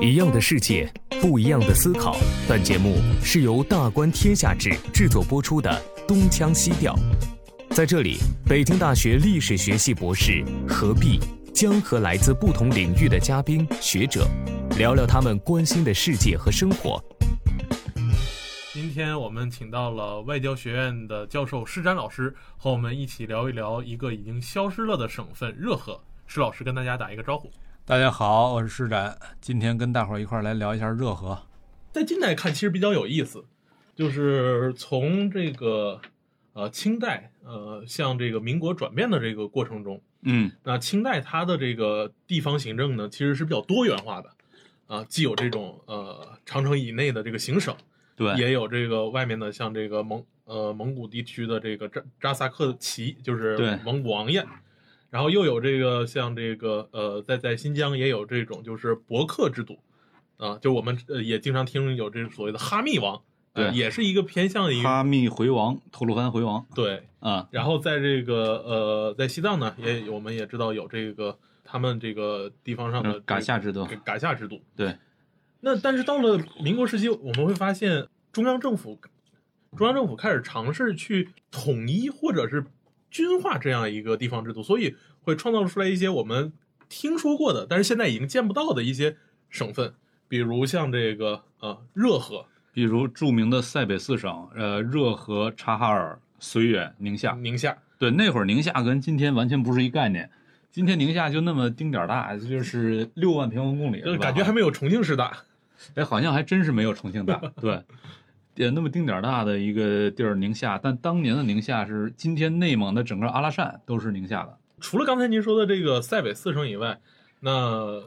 一样的世界，不一样的思考。本节目是由大观天下制制作播出的《东腔西调》。在这里，北京大学历史学系博士何必将和来自不同领域的嘉宾学者聊聊他们关心的世界和生活。今天我们请到了外交学院的教授施展老师，和我们一起聊一聊一个已经消失了的省份——热河。施老师跟大家打一个招呼。大家好，我是施展，今天跟大伙儿一块儿来聊一下热河。在近代看，其实比较有意思，就是从这个呃清代呃向这个民国转变的这个过程中，嗯，那清代它的这个地方行政呢，其实是比较多元化的，啊，既有这种呃长城以内的这个行省，对，也有这个外面的像这个蒙呃蒙古地区的这个扎扎萨克旗，就是对蒙古王爷。然后又有这个像这个呃，在在新疆也有这种就是博客制度，啊，就我们呃也经常听有这所谓的哈密王，呃对也是一个偏向于哈密回王、吐鲁番回王对。啊，然后在这个呃在西藏呢，也我们也知道有这个他们这个地方上的嗯噶夏制度这个噶夏制度。对，那但是到了民国时期，我们会发现中央政府中央政府开始尝试去统一或者是均化这样一个地方制度，所以会创造出来一些我们听说过的，但是现在已经见不到的一些省份，比如像这个呃热河、比如著名的塞北四省，呃，热河、察哈尔、绥远、宁夏。宁夏。对，那会儿宁夏跟今天完全不是一概念。今天宁夏就那么丁点儿大，就是六万平方公里，就是感觉还没有重庆市大。哎，好像还真是没有重庆大。对，也那么丁点儿大的一个地儿，宁夏。但当年的宁夏是今天内蒙的整个阿拉善都是宁夏的。除了刚才您说的这个塞北四省以外，那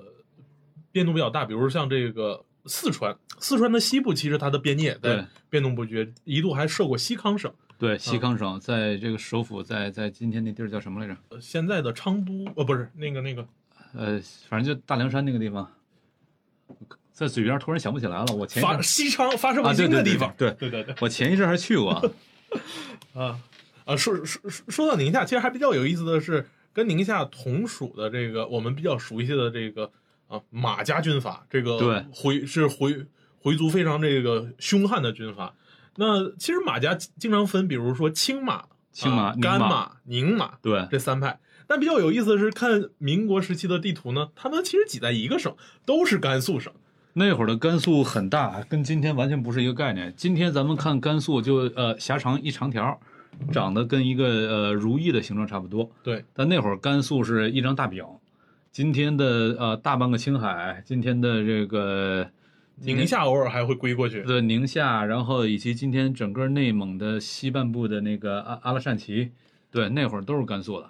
变动比较大，比如像这个四川，四川的西部其实它的边界在变动不绝，一度还设过西康省，对，西康省在这个首府在在今天那地儿叫什么来着？呃现在的昌都，呃，不是那个那个，呃，反正就大凉山那个地方，在嘴边突然想不起来了。我前发西昌发射卫啊对对对星的地方，对对对对，我前一阵还去过。啊啊，说说说说到宁夏，其实还比较有意思的是，跟宁夏同属的这个我们比较熟悉的这个啊马家军阀，这个对回是回回族非常这个凶悍的军阀。那其实马家经常分，比如说青马、青马啊甘宁马马、宁马对这三派。但比较有意思的是，看民国时期的地图呢，他们其实挤在一个省，都是甘肃省。那会儿的甘肃很大，跟今天完全不是一个概念。今天咱们看甘肃就呃狭长一长条，长得跟一个呃如意的形状差不多。对，但那会儿甘肃是一张大饼。今天的呃大半个青海，今天的这个宁夏偶尔还会归过去。对宁夏，然后以及今天整个内蒙的西半部的那个阿阿拉善旗，对，那会儿都是甘肃的。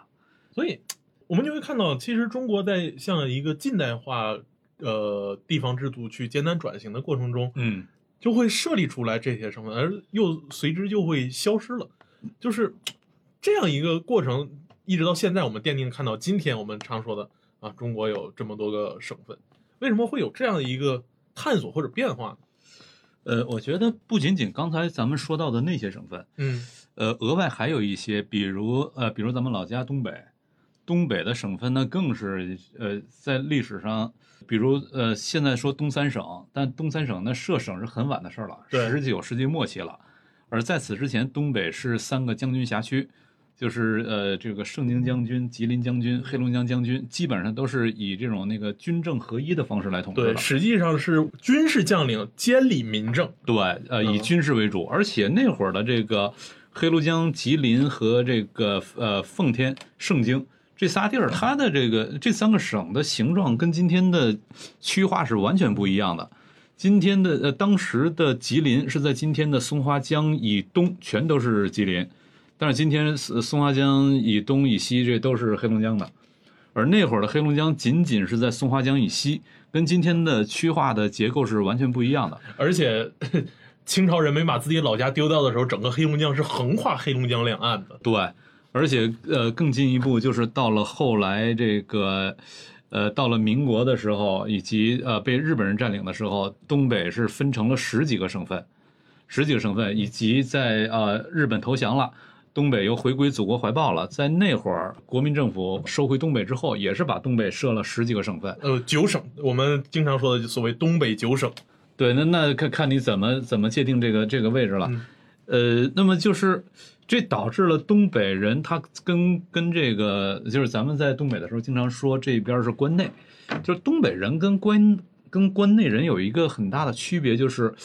所以，我们就会看到，其实中国在向一个近代化呃地方制度去艰难转型的过程中，嗯，就会设立出来这些省份，而又随之就会消失了。就是这样一个过程，一直到现在，我们奠定看到今天我们常说的啊，中国有这么多个省份，为什么会有这样的一个探索或者变化呢？呃，我觉得不仅仅刚才咱们说到的那些省份，嗯呃，额外还有一些，比如呃，比如咱们老家东北，东北的省份呢，更是呃，在历史上，比如呃，现在说东三省，但东三省那设省是很晚的事儿了，对十九世纪末期了。而在此之前，东北是三个将军辖区，就是呃，这个盛京将军、吉林将军、黑龙江将军，基本上都是以这种那个军政合一的方式来统治对，实际上是军事将领监理民政。对，呃，以嗯军事为主，而且那会儿的这个黑龙江、吉林和这个呃奉天、盛京这仨地儿，它的这个这三个省的形状跟今天的区划是完全不一样的。今天的呃，当时的吉林是在今天的松花江以东，全都是吉林，但是今天呃松花江以东以西这都是黑龙江的，而那会儿的黑龙江仅仅是在松花江以西，跟今天的区划的结构是完全不一样的。而且 清朝人没把自己老家丢掉的时候，整个黑龙江是横跨黑龙江两岸的。对，而且呃，更进一步就是到了后来这个，呃，到了民国的时候，以及呃被日本人占领的时候，东北是分成了十几个省份，十几个省份，以及在呃日本投降了，东北又回归祖国怀抱了。在那会儿，国民政府收回东北之后，也是把东北设了十几个省份。呃，九省，我们经常说的所谓东北九省。对，那那看看你怎么怎么界定这个这个位置了。嗯呃，那么就是这导致了东北人他跟跟这个就是咱们在东北的时候经常说这边是关内，就是东北人跟关跟关内人有一个很大的区别，就是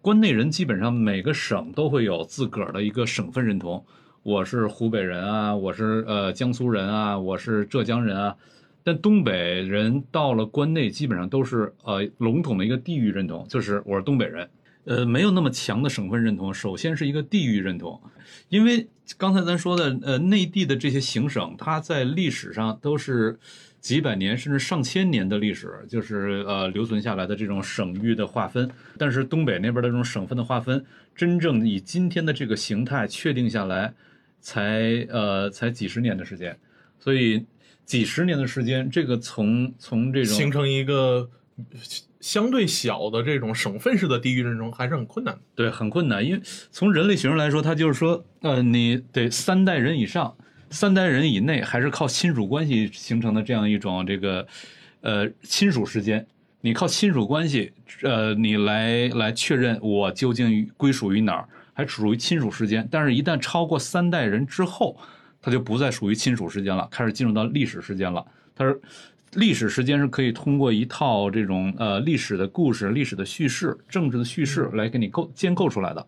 关内人基本上每个省都会有自个儿的一个省份认同，我是湖北人啊，我是呃江苏人啊，我是浙江人啊。但东北人到了关内，基本上都是呃笼统的一个地域认同，就是我是东北人。呃，没有那么强的省份认同，首先是一个地域认同，因为刚才咱说的，呃，内地的这些行省，它在历史上都是几百年甚至上千年的历史，就是呃留存下来的这种省域的划分。但是东北那边的这种省份的划分，真正以今天的这个形态确定下来，才呃才几十年的时间，所以几十年的时间，这个从从这种形成一个相对小的这种省份式的地域认同还是很困难的。对，很困难，因为从人类学上来说，它就是说，呃，你得三代人以上，三代人以内，还是靠亲属关系形成的这样一种这个，呃，亲属时间。你靠亲属关系，呃，你来来确认我究竟归属于哪儿，还属于亲属时间。但是，一旦超过三代人之后，它就不再属于亲属时间了，开始进入到历史时间了。它是历史时间是可以通过一套这种呃历史的故事、历史的叙事、政治的叙事来给你构建构出来的，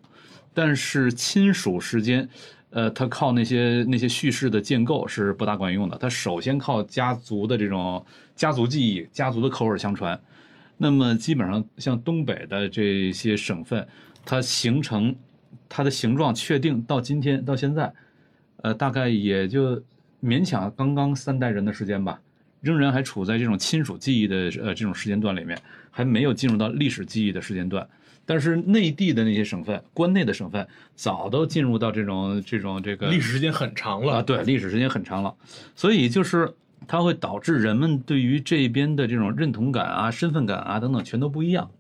但是亲属时间，呃，它靠那些那些叙事的建构是不大管用的。它首先靠家族的这种家族记忆、家族的口耳相传。那么基本上像东北的这些省份，它形成它的形状确定到今天到现在，呃，大概也就勉强刚刚三代人的时间吧。仍然还处在这种亲属记忆的呃这种时间段里面，还没有进入到历史记忆的时间段。但是内地的那些省份，关内的省份，早都进入到这种这种这个历史时间很长了啊，对，历史时间很长了。所以就是它会导致人们对于这边的这种认同感啊、身份感啊等等全都不一样。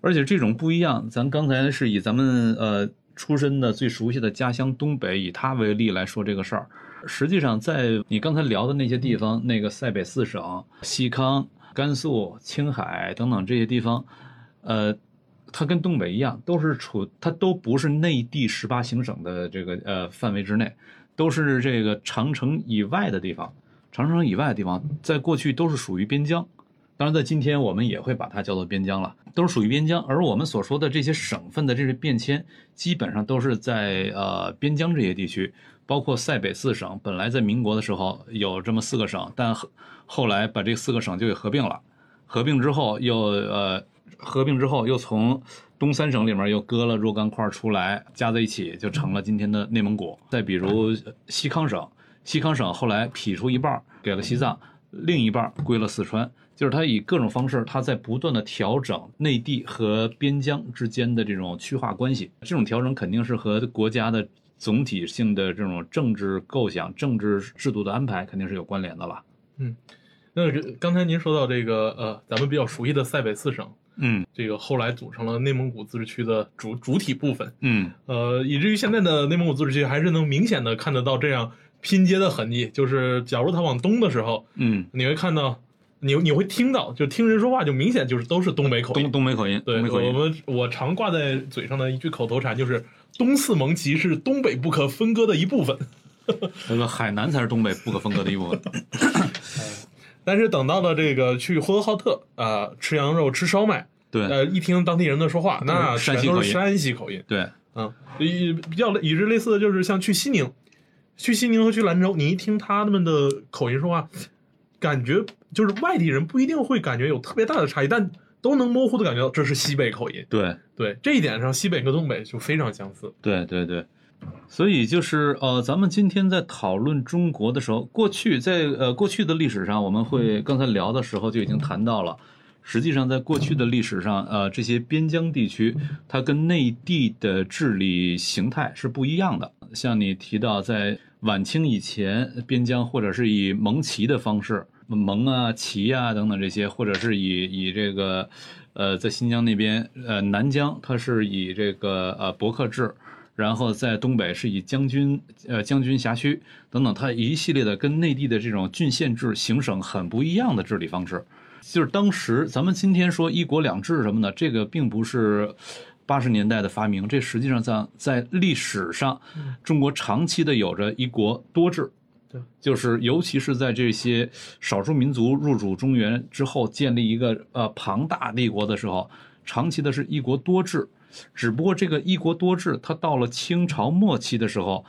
而且这种不一样，咱刚才是以咱们呃出身的最熟悉的家乡东北，以它为例来说这个事儿。实际上，在你刚才聊的那些地方，那个塞北四省、西康、甘肃、青海等等这些地方，呃，它跟东北一样，都是处它都不是内地十八行省的这个呃范围之内，都是这个长城以外的地方。长城以外的地方，在过去都是属于边疆。当然，在今天我们也会把它叫做边疆了，都是属于边疆。而我们所说的这些省份的这些变迁，基本上都是在呃边疆这些地区，包括塞北四省。本来在民国的时候有这么四个省，但后来把这四个省就给合并了。合并之后又呃合并之后又从东三省里面又割了若干块出来，加在一起就成了今天的内蒙古。再比如西康省，西康省后来劈出一半给了西藏，另一半归了四川。就是它以各种方式，它在不断的调整内地和边疆之间的这种区划关系。这种调整肯定是和国家的总体性的这种政治构想、政治制度的安排肯定是有关联的了。嗯那刚才您说到这个呃，咱们比较熟悉的塞北四省，嗯这个后来组成了内蒙古自治区的主主体部分，嗯呃，以至于现在的内蒙古自治区还是能明显的看得到这样拼接的痕迹。就是假如它往东的时候，嗯，你会看到，你你会听到，就听人说话就明显就是都是东北口音东。东北口音，对，东北口音。我们我常挂在嘴上的一句口头禅就是“东四盟旗是东北不可分割的一部分”。那个海南才是东北不可分割的一部分。但是等到了这个去呼和浩特啊、吃羊肉、吃烧麦，对呃，一听当地人的说话，那全都是山西口音。对，嗯，以比较以之类似的就是像去西宁，去西宁和去兰州，你一听他们的口音说话，感觉就是外地人不一定会感觉有特别大的差异，但都能模糊的感觉到这是西北口音。对，对这一点上，西北和东北就非常相似。对对对，所以就是呃，咱们今天在讨论中国的时候，过去在呃过去的历史上，我们会刚才聊的时候就已经谈到了。实际上，在过去的历史上，呃，这些边疆地区，它跟内地的治理形态是不一样的。像你提到，在晚清以前，边疆或者是以蒙旗的方式，蒙啊、旗啊等等这些，或者是以以这个，呃，在新疆那边，呃，南疆它是以这个呃伯克制。然后在东北是以将军呃将军辖区等等，它一系列的跟内地的这种郡县制行省很不一样的治理方式。就是当时咱们今天说一国两制什么的，这个并不是八十年代的发明，这实际上在在历史上，中国长期的有着一国多制。就是尤其是在这些少数民族入主中原之后，建立一个呃庞大帝国的时候，长期的是一国多制。只不过这个一国多制，它到了清朝末期的时候，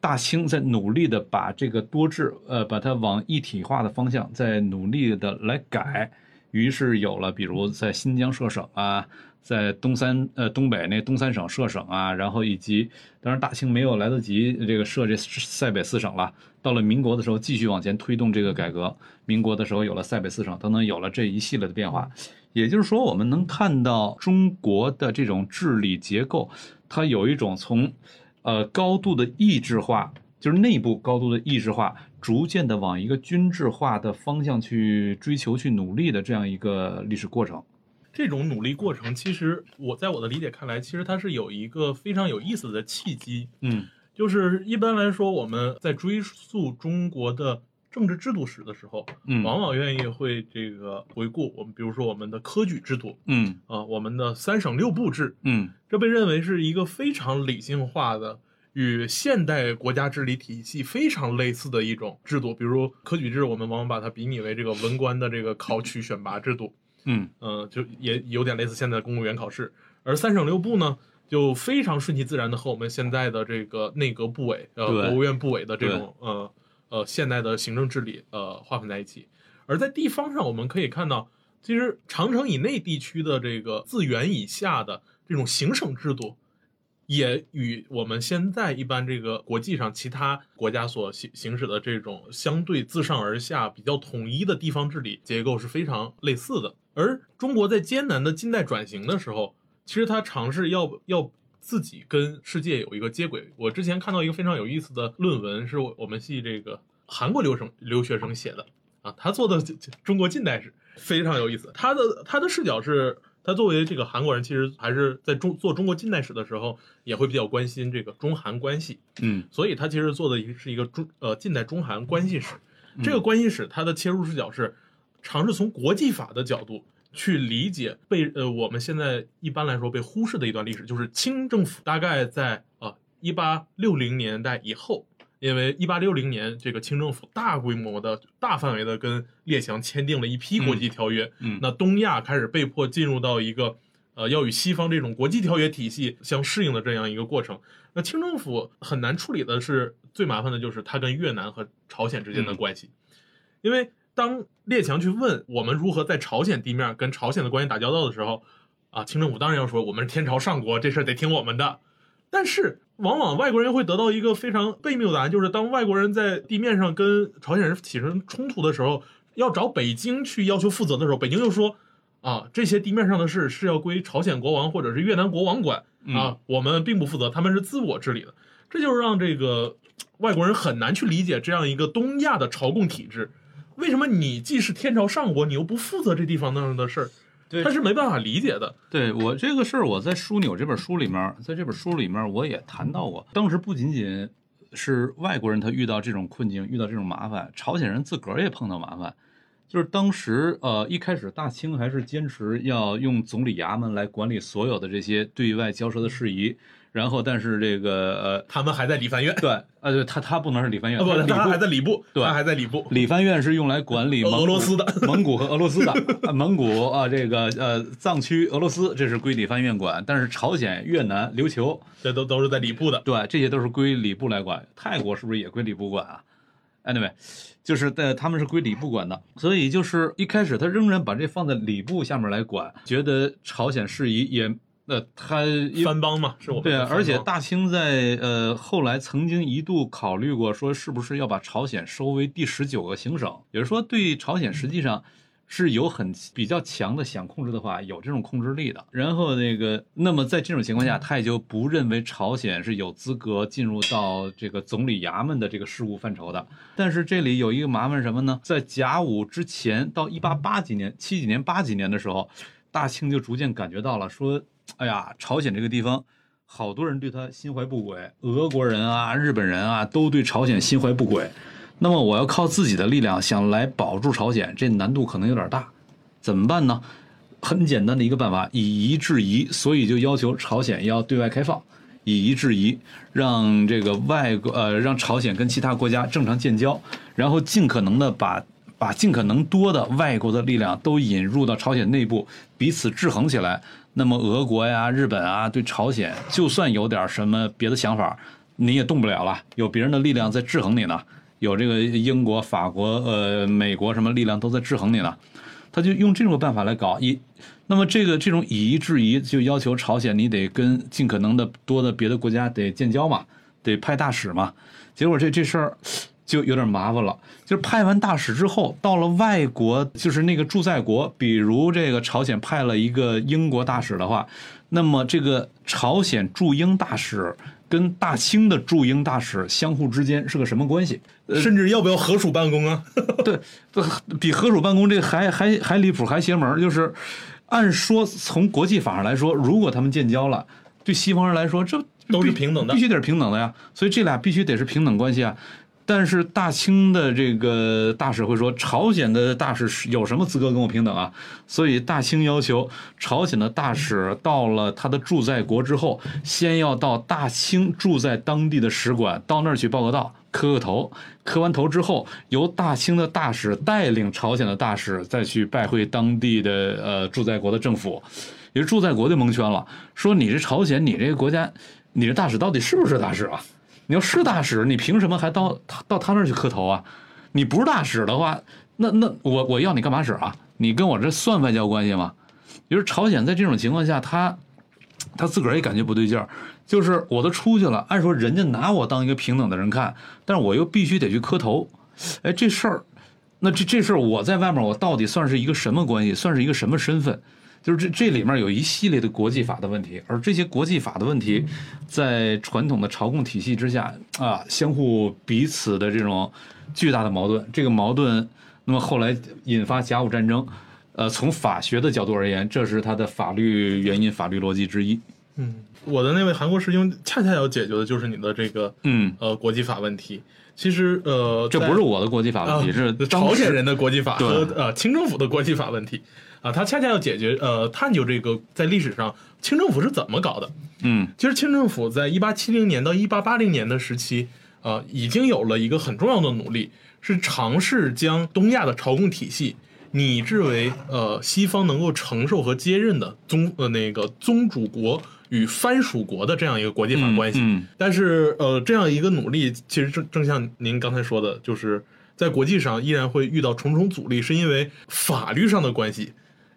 大清在努力的把这个多制，呃，把它往一体化的方向在努力的来改，于是有了比如在新疆设省啊，在东三呃东北那东三省设省啊，然后以及当然大清没有来得及这个设这塞北四省了，到了民国的时候继续往前推动这个改革，民国的时候有了塞北四省等等，有了这一系列的变化。也就是说，我们能看到中国的这种治理结构，它有一种从，呃，高度的意志化，就是内部高度的意志化，逐渐的往一个均质化的方向去追求、去努力的这样一个历史过程。这种努力过程，其实我在我的理解看来，其实它是有一个非常有意思的契机。嗯就是一般来说，我们在追溯中国的政治制度史的时候，嗯往往愿意会这个回顾我们，比如说我们的科举制度嗯啊，我们的三省六部制，嗯这被认为是一个非常理性化的。与现代国家治理体系非常类似的一种制度，比如科举制，我们往往把它比拟为这个文官的这个考取选拔制度。嗯呃，就也有点类似现在的公务员考试。而三省六部呢，就非常顺其自然的和我们现在的这个内阁部委、呃国务院部委的这种呃呃现代的行政治理呃划分在一起。而在地方上，我们可以看到，其实长城以内地区的这个自源以下的这种行省制度。也与我们现在一般这个国际上其他国家所行行使的这种相对自上而下、比较统一的地方治理结构是非常类似的。而中国在艰难的近代转型的时候，其实他尝试要要自己跟世界有一个接轨。我之前看到一个非常有意思的论文，是我我们系这个韩国留生留学生写的啊，他做的 中国近代史非常有意思。他的他的视角是。他作为这个韩国人，其实还是在中做中国近代史的时候，也会比较关心这个中韩关系，嗯所以他其实做的一是一个中呃近代中韩关系史。这个关系史，它的切入视角是尝试从国际法的角度去理解被呃我们现在一般来说被忽视的一段历史，就是清政府大概在啊一八六零年代以后。因为一八六零年，这个清政府大规模的、大范围的跟列强签订了一批国际条约，嗯那东亚开始被迫进入到一个呃要与西方这种国际条约体系相适应的这样一个过程。那清政府很难处理的是最麻烦的就是它跟越南和朝鲜之间的关系，因为当列强去问我们如何在朝鲜地面跟朝鲜的关系打交道的时候，啊，清政府当然要说我们是天朝上国，这事儿得听我们的。但是往往外国人会得到一个非常悖谬的答案，就是当外国人在地面上跟朝鲜人起身冲突的时候，要找北京去要求负责的时候，北京又说啊，这些地面上的事是要归朝鲜国王或者是越南国王管啊，我们并不负责，他们是自我治理的。这就是让这个外国人很难去理解这样一个东亚的朝贡体制。为什么你既是天朝上国，你又不负责这地方那样的事儿？对他是没办法理解的。对我这个事儿，我在《枢纽》这本书里面，在这本书里面我也谈到过。当时不仅仅是外国人他遇到这种困境，遇到这种麻烦，朝鲜人自个儿也碰到麻烦。就是当时呃一开始大清还是坚持要用总理衙门来管理所有的这些对外交涉的事宜，然后但是这个呃他们还在理藩院，对呃对他他不能是理藩院，啊不，他还在礼部，对他还在礼部。理藩院是用来管理 蒙古俄罗斯的、蒙古和俄罗斯的。啊蒙古啊，这个呃藏区、俄罗斯这是归理藩院管，但是朝鲜、越南、琉球，这都都是在礼部的。对，这些都是归礼部来管。泰国是不是也归礼部管啊？Anyway，就是在他们是归礼部管的，所以就是一开始他仍然把这放在礼部下面来管，觉得朝鲜事宜也呃他因为藩邦嘛，是我们对啊，而且大清在呃后来曾经一度考虑过，说是不是要把朝鲜收为第十九个行省，也就是说对朝鲜实际上是有很比较强的想控制的话，有这种控制力的。然后那个，那么在这种情况下，他也就不认为朝鲜是有资格进入到这个总理衙门的这个事务范畴的。但是这里有一个麻烦什么呢？在甲午之前到一八八几年、七几年、八几年的时候，大清就逐渐感觉到了说。哎呀，朝鲜这个地方好多人对他心怀不轨，俄国人啊、日本人啊都对朝鲜心怀不轨。那么我要靠自己的力量想来保住朝鲜，这难度可能有点大，怎么办呢？很简单的一个办法，以夷制夷，所以就要求朝鲜要对外开放，以夷制夷，让这个外国呃让朝鲜跟其他国家正常建交，然后尽可能的把把尽可能多的外国的力量都引入到朝鲜内部，彼此制衡起来。那么俄国呀、日本啊，对朝鲜就算有点什么别的想法，你也动不了了，有别人的力量在制衡你呢，有这个英国、法国、呃美国什么力量都在制衡你呢。他就用这种办法来搞以，那么这个这种以夷制夷，就要求朝鲜你得跟尽可能的多的别的国家得建交嘛，得派大使嘛。结果这这事儿就有点麻烦了，就是派完大使之后，到了外国，就是那个驻在国，比如这个朝鲜派了一个英国大使的话，那么这个朝鲜驻英大使跟大清的驻英大使相互之间是个什么关系？甚至要不要合署办公啊？对，比合署办公这还还还离谱，还邪门就是按说从国际法上来说，如果他们建交了，对西方人来说，这都是平等的必须得是平等的呀。所以这俩必须得是平等关系啊。但是大清的这个大使会说，朝鲜的大使有什么资格跟我平等啊？所以大清要求朝鲜的大使到了他的驻在国之后，先要到大清住在当地的使馆，到那儿去报个到，磕个头。磕完头之后，由大清的大使带领朝鲜的大使再去拜会当地的呃驻在国的政府。也是驻在国就蒙圈了，说你这朝鲜，你这个国家，你这大使到底是不是大使啊？你要是大使，你凭什么还到到他那儿去磕头啊？你不是大使的话，那那我我要你干嘛使啊？你跟我这算外交关系吗？就是朝鲜在这种情况下，他他自个儿也感觉不对劲儿，就是我都出去了，按说人家拿我当一个平等的人看，但是我又必须得去磕头，哎，这事儿，那这这事儿我在外面，我到底算是一个什么关系？算是一个什么身份？就是这这里面有一系列的国际法的问题，而这些国际法的问题，在传统的朝贡体系之下啊，相互彼此的这种巨大的矛盾，这个矛盾，那么后来引发甲午战争，呃，从法学的角度而言，这是它的法律原因、法律逻辑之一。嗯，我的那位韩国师兄恰恰要解决的就是你的这个嗯，呃国际法问题。其实呃，这不是我的国际法问题，啊是朝鲜人的国际法和呃清政府的国际法问题啊，他恰恰要解决呃探究这个在历史上清政府是怎么搞的。嗯其实清政府在一八七零年到一八八零年的时期，呃，已经有了一个很重要的努力，是尝试将东亚的朝贡体系拟制为呃西方能够承受和接任的宗呃那个宗主国与藩属国的这样一个国际法关系。嗯但是呃，这样一个努力，其实正正像您刚才说的，就是在国际上依然会遇到重重阻力，是因为法律上的关系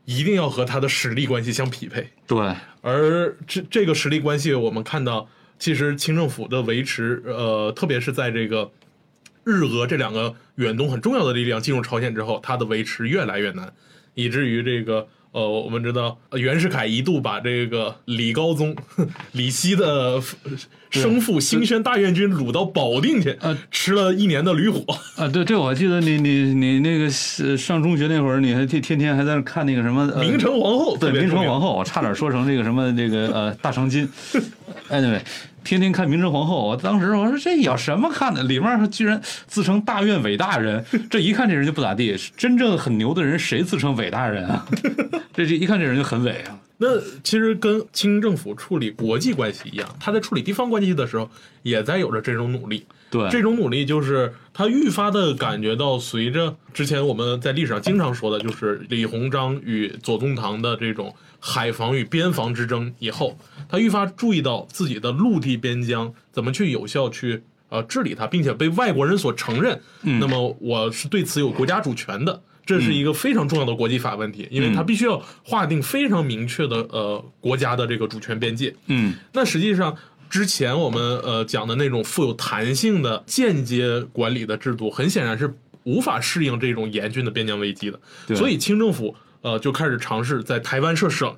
一定要和他的实力关系相匹配。对，而这这个实力关系，我们看到，其实清政府的维持，呃，特别是在这个日俄这两个远东很重要的力量进入朝鲜之后，它的维持越来越难，以至于这个。呃，我们知道呃袁世凯一度把这个李高宗李希的呃生父兴宣大院君掳到保定去，呃吃了一年的驴火。啊，对这，我记得你你你那个上中学那会儿，你还天天天还在那看那个什么、呃、明成皇后对明成皇后，我差点说成这个什么这个呃大长今。哎，对，天天看明成皇后，我当时我说这有什么看的？里面居然自称大院伟大人，这一看这人就不咋地。真正很牛的人谁自称伟大人啊？这 这一看这人就很伟啊。那其实跟清政府处理国际关系一样，他在处理地方关系的时候，也在有着这种努力。对，这种努力就是他愈发的感觉到，随着之前我们在历史上经常说的，就是李鸿章与左宗棠的这种海防与边防之争以后，他愈发注意到自己的陆地边疆怎么去有效去呃治理它，并且被外国人所承认。嗯那么我是对此有国家主权的。这是一个非常重要的国际法问题，因为它必须要划定非常明确的呃国家的这个主权边界。嗯那实际上，之前我们呃讲的那种富有弹性的间接管理的制度，很显然是无法适应这种严峻的边疆危机的。所以清政府呃就开始尝试在台湾设省，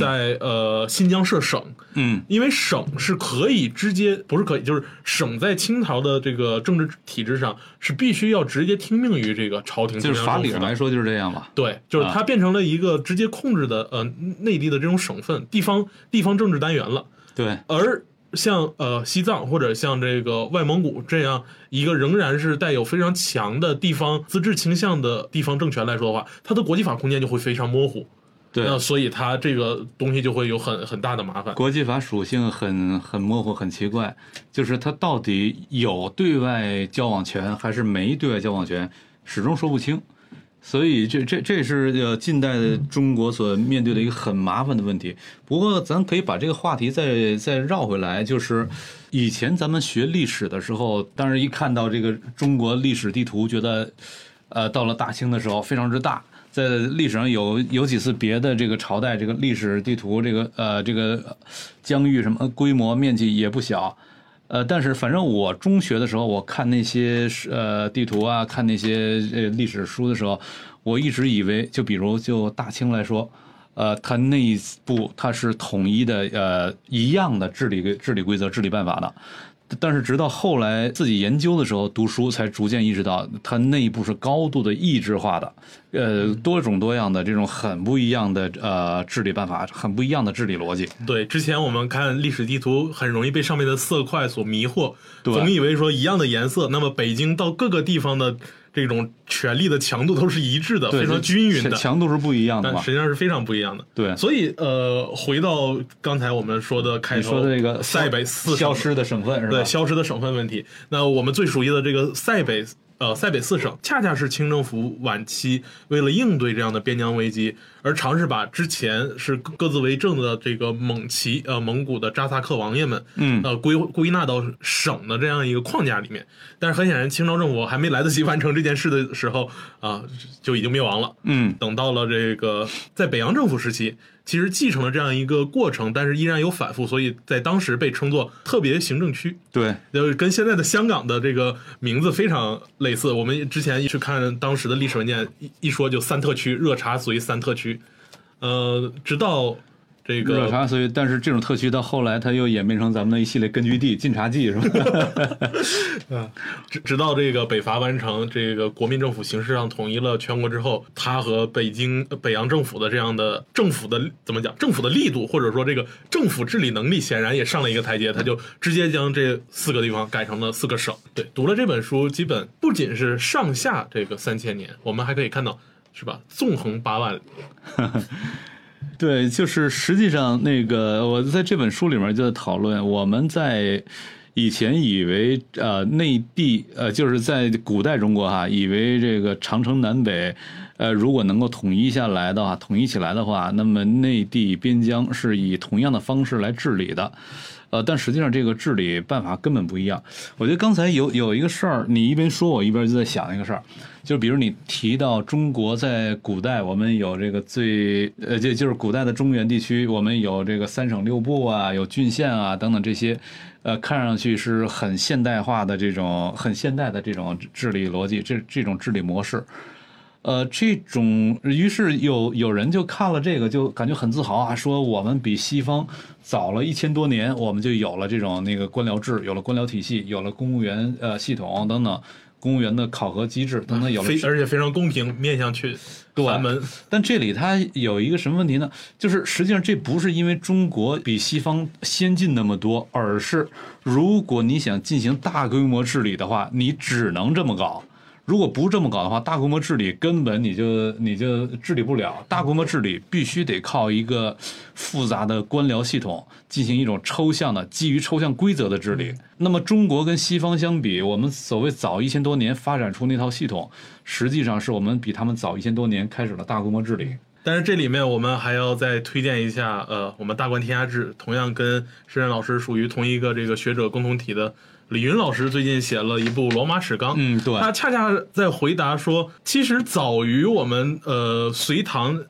在呃新疆设省，嗯因为省是可以直接不是可以，就是省在清朝的这个政治体制上是必须要直接听命于这个朝廷中就是法理上来说就是这样吧。对，就是啊它变成了一个直接控制的呃内地的这种省份地方地方政治单元了。对，而像呃西藏或者像这个外蒙古这样一个仍然是带有非常强的地方自治倾向的地方政权来说的话，它的国际法空间就会非常模糊。对那所以它这个东西就会有很很大的麻烦。国际法属性很很模糊，很奇怪，就是它到底有对外交往权还是没对外交往权，始终说不清。所以这这这是呃近代的中国所面对的一个很麻烦的问题。不过咱可以把这个话题再再绕回来，就是以前咱们学历史的时候，当时一看到这个中国历史地图，觉得呃到了大清的时候非常之大。在历史上有有几次别的这个朝代这个历史地图，这个呃这个疆域什么规模面积也不小，呃，但是反正我中学的时候，我看那些呃地图啊，看那些呃历史书的时候，我一直以为，就比如就大清来说，呃，它内部它是统一的呃一样的治理治理规则、治理办法的。但是直到后来自己研究的时候，读书才逐渐意识到，它内部是高度的意志化的，呃，多种多样的这种很不一样的呃治理办法，很不一样的治理逻辑。对，之前我们看历史地图，很容易被上面的色块所迷惑，总以为说一样的颜色，那么北京到各个地方的这种权力的强度都是一致的，非常均匀的，强度是不一样的但实？际上是非常不一样的。对，所以呃，回到刚才我们说的开你头，说的这个塞北四消失的省份是吧？对消失的省份问题，那我们最熟悉的这个塞北呃塞北四省，恰恰是清政府晚期为了应对这样的边疆危机，而尝试把之前是各自为政的这个蒙旗呃蒙古的扎萨克王爷们，嗯呃归归纳到省的这样一个框架里面。但是很显然，清朝政府还没来得及完成这件事的时候啊、就已经灭亡了。嗯，等到了这个在北洋政府时期，其实继承了这样一个过程，但是依然有反复，所以在当时被称作特别行政区，对，就是跟现在的香港的这个名字非常类似。我们之前去看当时的历史文件，一一说就三特区，热茶属于三特区，呃，直到这个热茶，所以但是这种特区到后来它又演变成咱们的一系列根据地，晋察冀是吧？直直到这个北伐完成，这个国民政府形式上统一了全国之后，它和北京呃北洋政府的这样的政府的怎么讲，政府的力度或者说这个政府治理能力，显然也上了一个台阶，他就直接将这四个地方改成了四个省。对，读了这本书，基本不仅是上下这个三千年，我们还可以看到，是吧？纵横八万里。对，就是实际上那个我在这本书里面就在讨论，我们在以前以为呃内地呃就是在古代中国哈，以为这个长城南北。呃，如果能够统一下来的话，统一起来的话，那么内地边疆是以同样的方式来治理的，呃，但实际上这个治理办法根本不一样。我觉得刚才有有一个事儿，你一边说，我一边就在想一个事儿，就比如你提到中国在古代，我们有这个最呃，就就是古代的中原地区，我们有这个三省六部啊，有郡县啊等等这些，呃，看上去是很现代化的这种很现代的这种治理逻辑，这这种治理模式。呃，这种于是有有人就看了这个，就感觉很自豪啊，说我们比西方早了一千多年，我们就有了这种那个官僚制，有了官僚体系，有了公务员呃系统等等，公务员的考核机制等等，有了而且非常公平，面向去寒门。但这里它有一个什么问题呢？就是实际上这不是因为中国比西方先进那么多，而是如果你想进行大规模治理的话，你只能这么搞。如果不这么搞的话，大规模治理根本你就你就治理不了。大规模治理必须得靠一个复杂的官僚系统进行一种抽象的、基于抽象规则的治理。那么中国跟西方相比，我们所谓早一千多年发展出那套系统，实际上是我们比他们早一千多年开始了大规模治理。但是这里面我们还要再推荐一下，呃，我们《大观天下志》同样跟深圳老师属于同一个这个学者共同体的李云老师最近写了一部《罗马史纲》，嗯对他恰恰在回答说，其实早于我们呃隋唐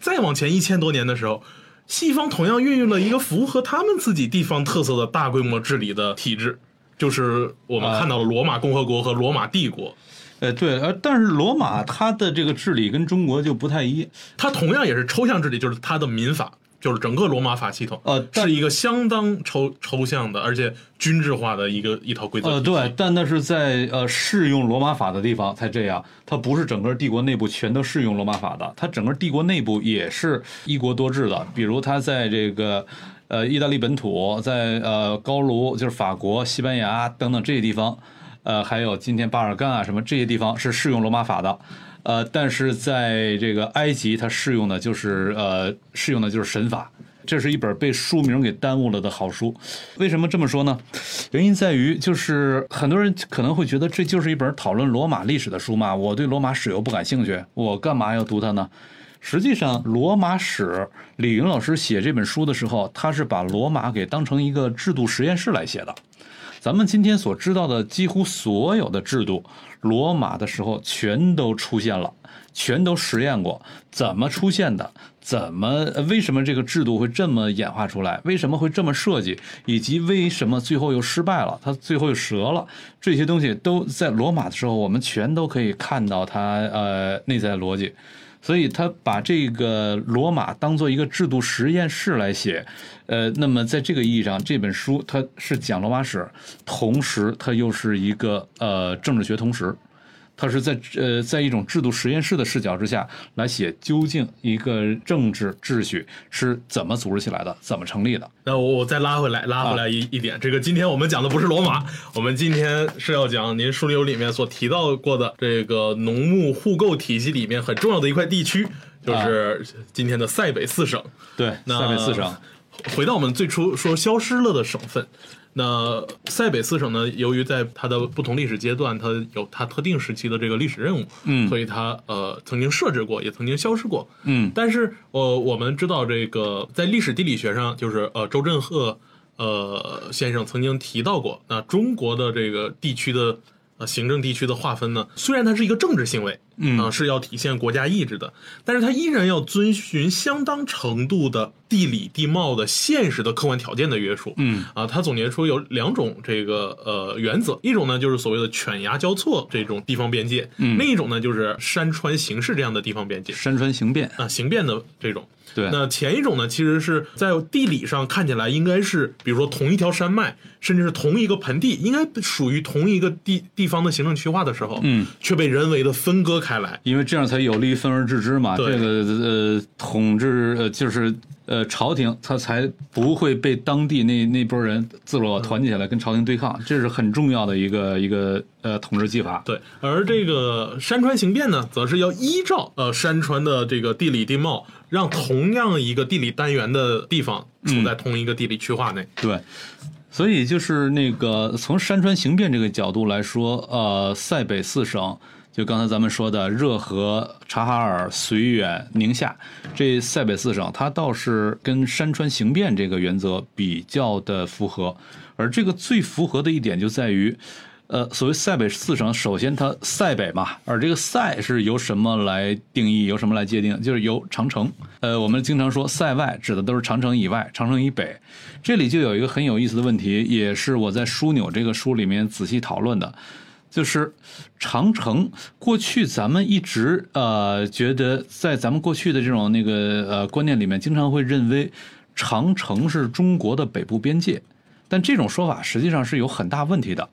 再往前一千多年的时候。西方同样孕育了一个符合他们自己地方特色的大规模治理的体制，就是我们看到了罗马共和国和罗马帝国。呃，对，呃，但是罗马它的这个治理跟中国就不太一样。它同样也是抽象治理，就是它的民法，就是整个罗马法系统，呃是一个相当抽抽象的，而且均质化的一个一套规则。呃，对，，但那是在呃适用罗马法的地方才这样，它不是整个帝国内部全都适用罗马法的，它整个帝国内部也是一国多制的。比如它在这个呃意大利本土，在呃高卢就是法国、西班牙等等这些地方，呃还有今天巴尔干啊什么这些地方是适用罗马法的。呃，但是在这个埃及，它适用的就是呃适用的就是神法。这是一本被书名给耽误了的好书。为什么这么说呢？原因在于，就是很多人可能会觉得这就是一本讨论罗马历史的书嘛。我对罗马史又不感兴趣，我干嘛要读它呢？实际上，罗马史李云老师写这本书的时候，他是把罗马给当成一个制度实验室来写的。咱们今天所知道的几乎所有的制度，罗马的时候全都出现了，全都实验过，怎么出现的？怎么？为什么这个制度会这么演化出来？为什么会这么设计？以及为什么最后又失败了？它最后又折了？这些东西都在罗马的时候，我们全都可以看到它呃内在逻辑。所以他把这个罗马当做一个制度实验室来写，呃，那么在这个意义上，这本书它是讲罗马史，同时它又是一个呃政治学同时。它是在呃，在一种制度实验室的视角之下来写，究竟一个政治秩序是怎么组织起来的，怎么成立的？那我我再拉回来，拉回来一一点，这个今天我们讲的不是罗马，我们今天是要讲您书里有里面所提到过的这个农牧互购体系里面很重要的一块地区，就是今天的塞北四省。对，塞北四省。回到我们最初说消失了的省份。那塞北四省呢？由于在它的不同历史阶段，它有它特定时期的这个历史任务，嗯，所以它呃曾经设置过，也曾经消失过，嗯。但是呃，我们知道这个在历史地理学上，就是呃周振赫呃先生曾经提到过，那中国的这个地区的。呃，行政地区的划分呢，虽然它是一个政治行为，嗯啊，是要体现国家意志的，但是它依然要遵循相当程度的地理地貌的现实的客观条件的约束，嗯啊，他总结出有两种这个呃原则，一种呢就是所谓的犬牙交错这种地方边界，嗯，另一种呢就是山川形势这样的地方边界，山川形变啊，形变的这种。对，那前一种呢，其实是在地理上看起来应该是，比如说同一条山脉，甚至是同一个盆地，应该属于同一个地地方的行政区划的时候，嗯，却被人为的分割开来，因为这样才有利于分而治之嘛。对。这个呃，统治呃就是呃朝廷，他才不会被当地那那波人自我团结起来跟朝廷对抗，这是很重要的一个一个呃统治技法。对，而这个山川形变呢，则是要依照呃山川的这个地理地貌。让同样一个地理单元的地方处在同一个地理区划内。对，所以就是那个从山川形变这个角度来说，呃，塞北四省，就刚才咱们说的热河、察哈尔、绥远、宁夏这塞北四省，它倒是跟山川形变这个原则比较的符合。而这个最符合的一点就在于。呃，所谓塞北四省，首先它塞北嘛，而这个塞是由什么来定义，由什么来界定？就是由长城。呃，我们经常说塞外指的都是长城以外、长城以北。这里就有一个很有意思的问题，也是我在枢纽这个书里面仔细讨论的，就是长城过去咱们一直呃觉得在咱们过去的这种那个呃观念里面，经常会认为长城是中国的北部边界，但这种说法实际上是有很大问题的。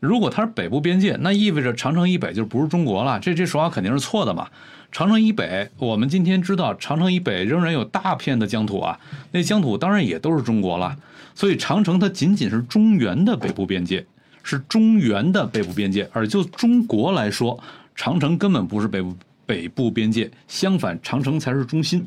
如果它是北部边界，那意味着长城以北就不是中国了。这这说法肯定是错的嘛。长城以北，我们今天知道，长城以北仍然有大片的疆土啊，那疆土当然也都是中国了。所以长城它仅仅是中原的北部边界，是中原的北部边界。而就中国来说，长城根本不是北北部边界，相反，长城才是中心。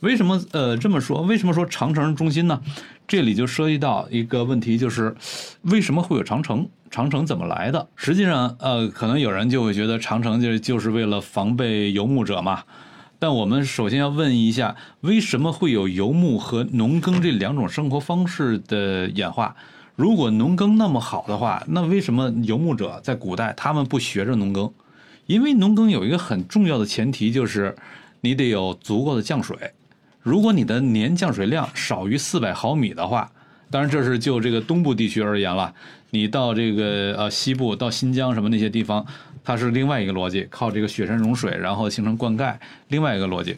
为什么呃这么说？为什么说长城是中心呢？这里就涉及到一个问题，就是为什么会有长城？长城怎么来的？实际上，呃，可能有人就会觉得长城就就是为了防备游牧者嘛。但我们首先要问一下，为什么会有游牧和农耕这两种生活方式的演化？如果农耕那么好的话，那为什么游牧者在古代他们不学着农耕？因为农耕有一个很重要的前提，就是你得有足够的降水。如果你的年降水量少于四百毫米的话，当然这是就这个东部地区而言了。你到这个呃西部到新疆什么那些地方，它是另外一个逻辑，靠这个雪山融水，然后形成灌溉。另外一个逻辑，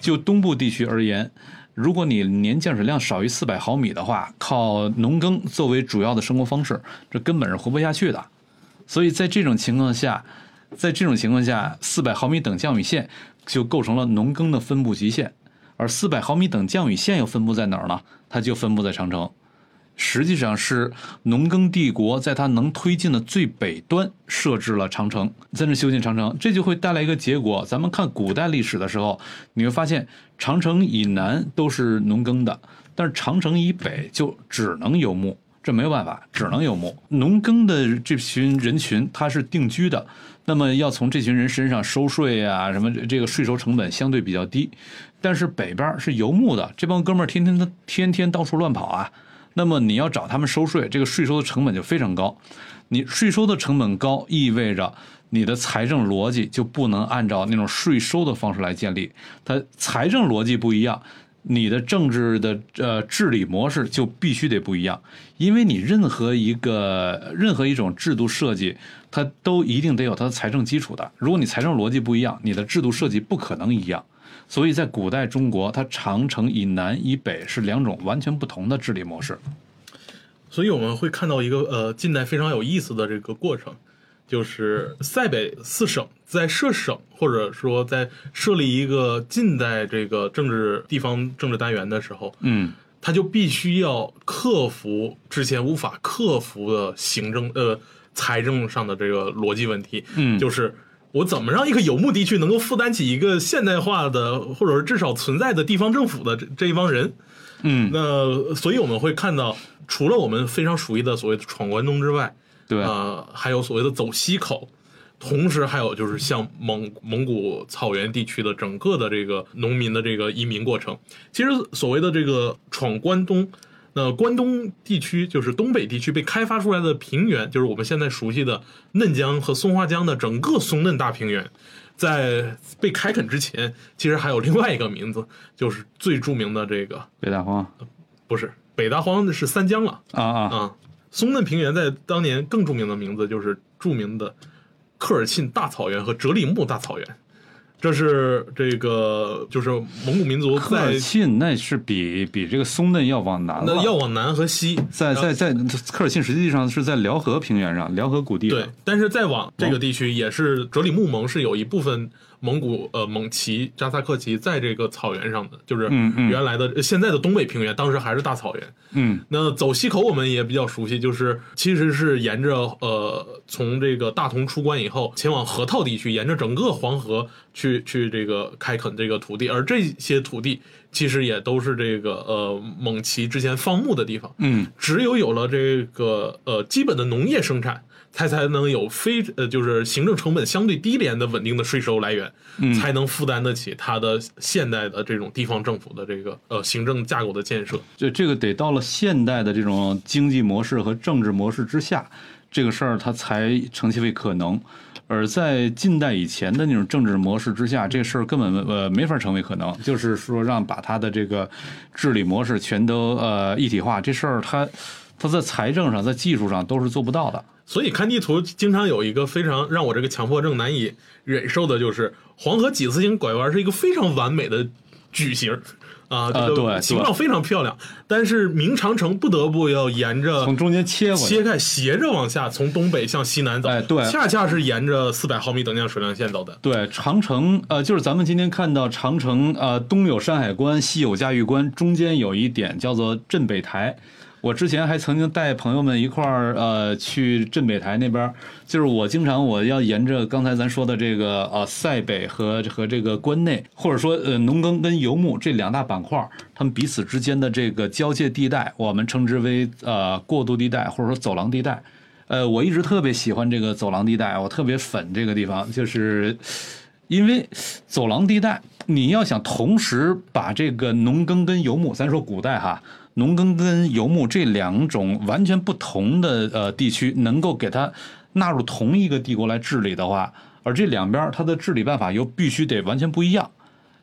就东部地区而言，如果你年降水量少于四百毫米的话，靠农耕作为主要的生活方式，这根本是活不下去的。所以在这种情况下，在这种情况下，四百毫米等降雨线就构成了农耕的分布极限。而四百毫米等降雨线又分布在哪儿呢？它就分布在长城。实际上是农耕帝国在它能推进的最北端设置了长城，在那修建长城，这就会带来一个结果。咱们看古代历史的时候，你会发现长城以南都是农耕的，但是长城以北就只能游牧，这没有办法，只能游牧。农耕的这群人群他是定居的，那么要从这群人身上收税啊，什么这个税收成本相对比较低。但是北边是游牧的，这帮哥们儿天天的天天到处乱跑啊。那么你要找他们收税，这个税收的成本就非常高。你税收的成本高，意味着你的财政逻辑就不能按照那种税收的方式来建立。它财政逻辑不一样，你的政治的呃治理模式就必须得不一样。因为你任何一个任何一种制度设计，它都一定得有它的财政基础的。如果你财政逻辑不一样，你的制度设计不可能一样。所以在古代中国，它长城以南以北是两种完全不同的治理模式。所以我们会看到一个呃近代非常有意思的这个过程，就是塞北四省在设省或者说在设立一个近代这个政治地方政治单元的时候，嗯，他就必须要克服之前无法克服的行政呃财政上的这个逻辑问题，嗯。就是我怎么让一个游牧地区能够负担起一个现代化的或者是至少存在的地方政府的这这一帮人？嗯，那所以我们会看到，除了我们非常熟悉的所谓的闯关东之外，对，呃，还有所谓的走西口，同时还有就是像蒙蒙古草原地区的整个的这个农民的这个移民过程。其实所谓的这个闯关东，那关东地区就是东北地区被开发出来的平原，就是我们现在熟悉的嫩江和松花江的整个松嫩大平原。在被开垦之前，其实还有另外一个名字，就是最著名的这个北大荒不是北大荒，是三江了。啊啊，啊，松嫩平原在当年更著名的名字就是著名的科尔沁大草原和哲里木大草原，这是这个就是蒙古民族科尔沁那是比比这个松嫩要往南了，那要往南和西，在在在科尔沁实际上是在辽河平原上，辽河谷地对，，但是再往这个地区也是哲里木盟是有一部分蒙古呃蒙旗扎萨克旗在这个草原上的，就是原来的、呃现在的东北平原，当时还是大草原。嗯那走西口我们也比较熟悉，就是其实是沿着呃从这个大同出关以后，前往河套地区，沿着整个黄河去去这个开垦这个土地，而这些土地其实也都是这个呃蒙旗之前放牧的地方。嗯只有有了这个呃基本的农业生产，它才能有非呃就是行政成本相对低廉的稳定的税收来源，嗯才能负担得起它的现代的这种地方政府的这个呃行政架构的建设。就这个得到了现代的这种经济模式和政治模式之下，这个事儿它才成其为可能。而在近代以前的那种政治模式之下，这事儿根本呃没法成为可能。就是说，让把它的这个治理模式全都呃一体化，这事儿它它在财政上、在技术上都是做不到的。所以看地图经常有一个非常让我这个强迫症难以忍受的，就是黄河几次性拐弯是一个非常完美的矩形啊，这个对形状非常漂亮，但是明长城不得不要沿着从中间切切开斜着往下，从东北向西南走，哎对恰恰是沿着四百毫米等降水量线走的。对，长城呃，就是咱们今天看到长城呃，东有山海关，西有嘉峪关，中间有一点叫做镇北台。我之前还曾经带朋友们一块儿呃去镇北台那边，就是我经常我要沿着刚才咱说的这个呃塞北和和这个关内，或者说呃农耕跟游牧这两大板块他，们彼此之间的这个交界地带，我们称之为呃过渡地带或者说走廊地带。呃，我一直特别喜欢这个走廊地带，我特别粉这个地方，就是因为走廊地带，你要想同时把这个农耕跟游牧，咱说古代哈，农耕跟游牧这两种完全不同的呃地区，能够给它纳入同一个帝国来治理的话，而这两边它的治理办法又必须得完全不一样。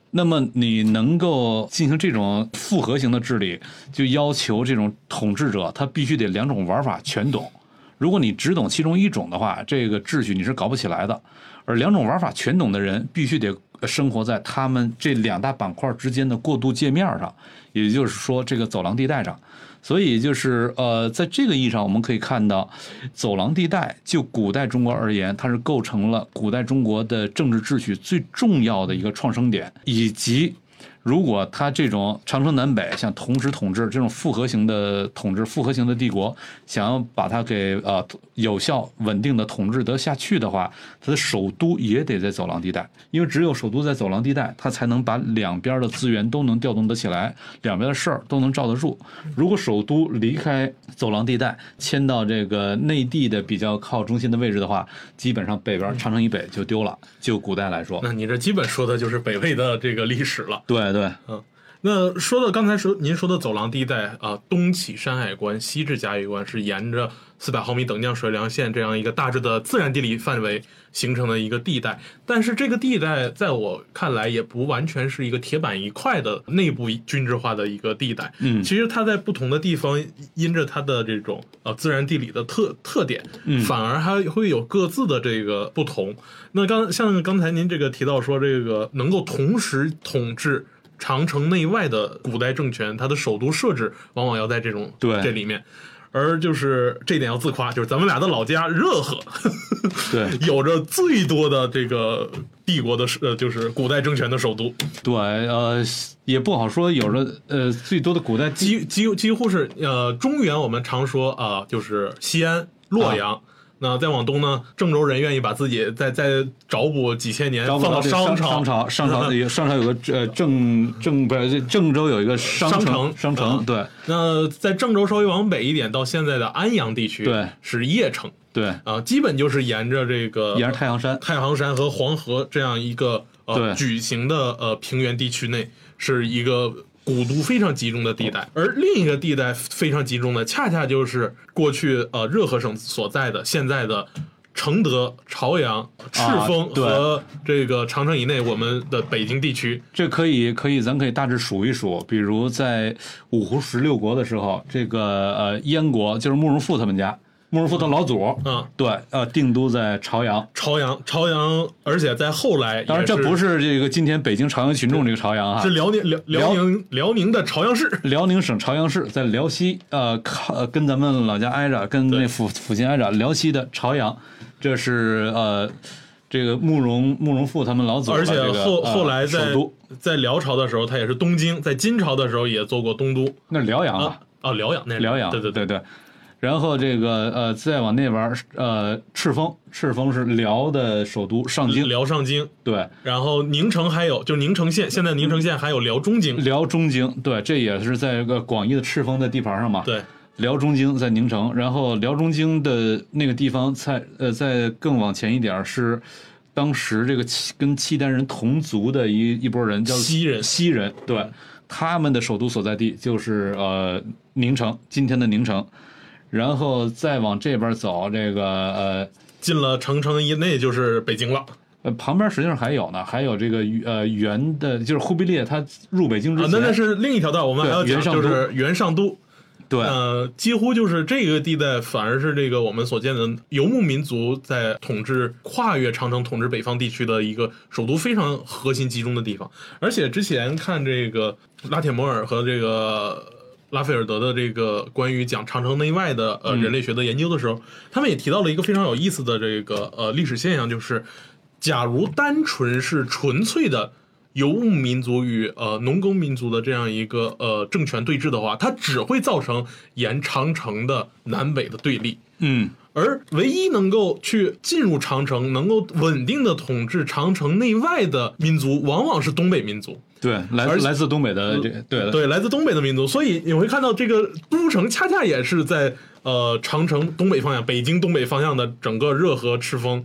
那么你能够进行这种复合型的治理，就要求这种统治者他必须得两种玩法全懂。如果你只懂其中一种的话，这个秩序你是搞不起来的。而两种玩法全懂的人，必须得生活在他们这两大板块之间的过渡界面上，也就是说这个走廊地带上。所以就是呃，在这个意义上，我们可以看到，走廊地带就古代中国而言，它是构成了古代中国的政治秩序最重要的一个创生点，以及如果他这种长城南北像同时统治这种复合型的统治、复合型的帝国，想要把它给呃有效稳定的统治得下去的话，它的首都也得在走廊地带，因为只有首都在走廊地带，它才能把两边的资源都能调动得起来，两边的事儿都能罩得住。如果首都离开走廊地带，迁到这个内地的比较靠中心的位置的话，基本上北边长城以北就丢了。就古代来说，那你这基本说的就是北魏的这个历史了。对对，嗯那说到刚才说您说的走廊地带啊，东起山海关，西至嘉峪关，是沿着四百毫米等降水量线这样一个大致的自然地理范围形成的一个地带。但是这个地带在我看来也不完全是一个铁板一块的内部均质化的一个地带。嗯其实它在不同的地方，因着它的这种呃自然地理的特特点，嗯反而还会有各自的这个不同。那刚像刚才您这个提到说，这个能够同时统治长城内外的古代政权，它的首都设置往往要在这种对这里面。而就是这点要自夸，就是咱们俩的老家热河，对 有着最多的这个帝国的呃，就是古代政权的首都，对，呃，也不好说，有着呃最多的古代几几几乎是呃中原我们常说啊、就是西安、洛阳。那再往东呢，郑州人愿意把自己再再找补几千年，招放到商朝，商朝 商朝有商朝有个呃郑郑不是郑州有一个商商城城商城，嗯对。那在郑州稍微往北一点，到现在的安阳地区，对是邺城。对，啊，基本就是沿着这个沿着太行山，太行山和黄河这样一个呃矩形的呃平原地区内，是一个古都非常集中的地带。而另一个地带非常集中的，恰恰就是过去呃热河省所在的现在的。承德、朝阳、赤峰和这个长城以内，我们的北京地区，这可以可以，咱可以大致数一数，比如在五胡十六国的时候，这个呃燕国就是慕容复他们家，慕容复的老祖，啊，对，呃定都在朝阳。朝阳，朝阳，而且在后来，当然，这不是这个今天北京朝阳群众这个朝阳啊是，辽宁辽辽宁辽宁的朝阳市，辽宁省朝阳市在辽西，呃，靠呃跟咱们老家挨着，跟那附附近挨着，辽西的朝阳，这是呃这个慕容慕容复他们老祖而且这个后呃后来在在辽朝的时候，他也是东京；在金朝的时候也做过东都。那是辽阳啊啊，啊，辽阳那是辽阳，对对。对对。然后这个呃，再往那边儿呃，赤峰，赤峰是辽的首都上京，辽上京，对，然后宁城还有就是宁城县，现在宁城县还有辽中京，辽中京，对，这也是在一个广义的赤峰的地盘上嘛，对，辽中京在宁城，然后辽中京的那个地方在呃再更往前一点儿是当时这个契跟契丹人同族的一一波人叫西人西人，对，他们的首都所在地就是呃宁城，今天的宁城，然后再往这边走，这个呃。进了长城以内就是北京了呃，旁边实际上还有呢，还有这个呃元的，就是忽必烈他入北京之啊，那那是另一条道，我们还要讲就是元上都，对，呃，几乎就是这个地带，反而是这个我们所见的游牧民族在统治跨越长城、统治北方地区的一个首都非常核心集中的地方。而且之前看这个拉铁摩尔和这个拉斐尔德的这个关于讲长城内外的呃嗯人类学的研究的时候，他们也提到了一个非常有意思的这个呃历史现象，就是假如单纯是纯粹的。游牧民族与呃农耕民族的这样一个呃政权对峙的话，它只会造成沿长城的南北的对立。嗯，而唯一能够去进入长城、能够稳定的统治长城内外的民族，往往是东北民族。对，来而且来自东北的这对对，来自东北的民族，所以你会看到这个都城恰恰也是在呃长城东北方向、北京东北方向的整个热河、赤峰、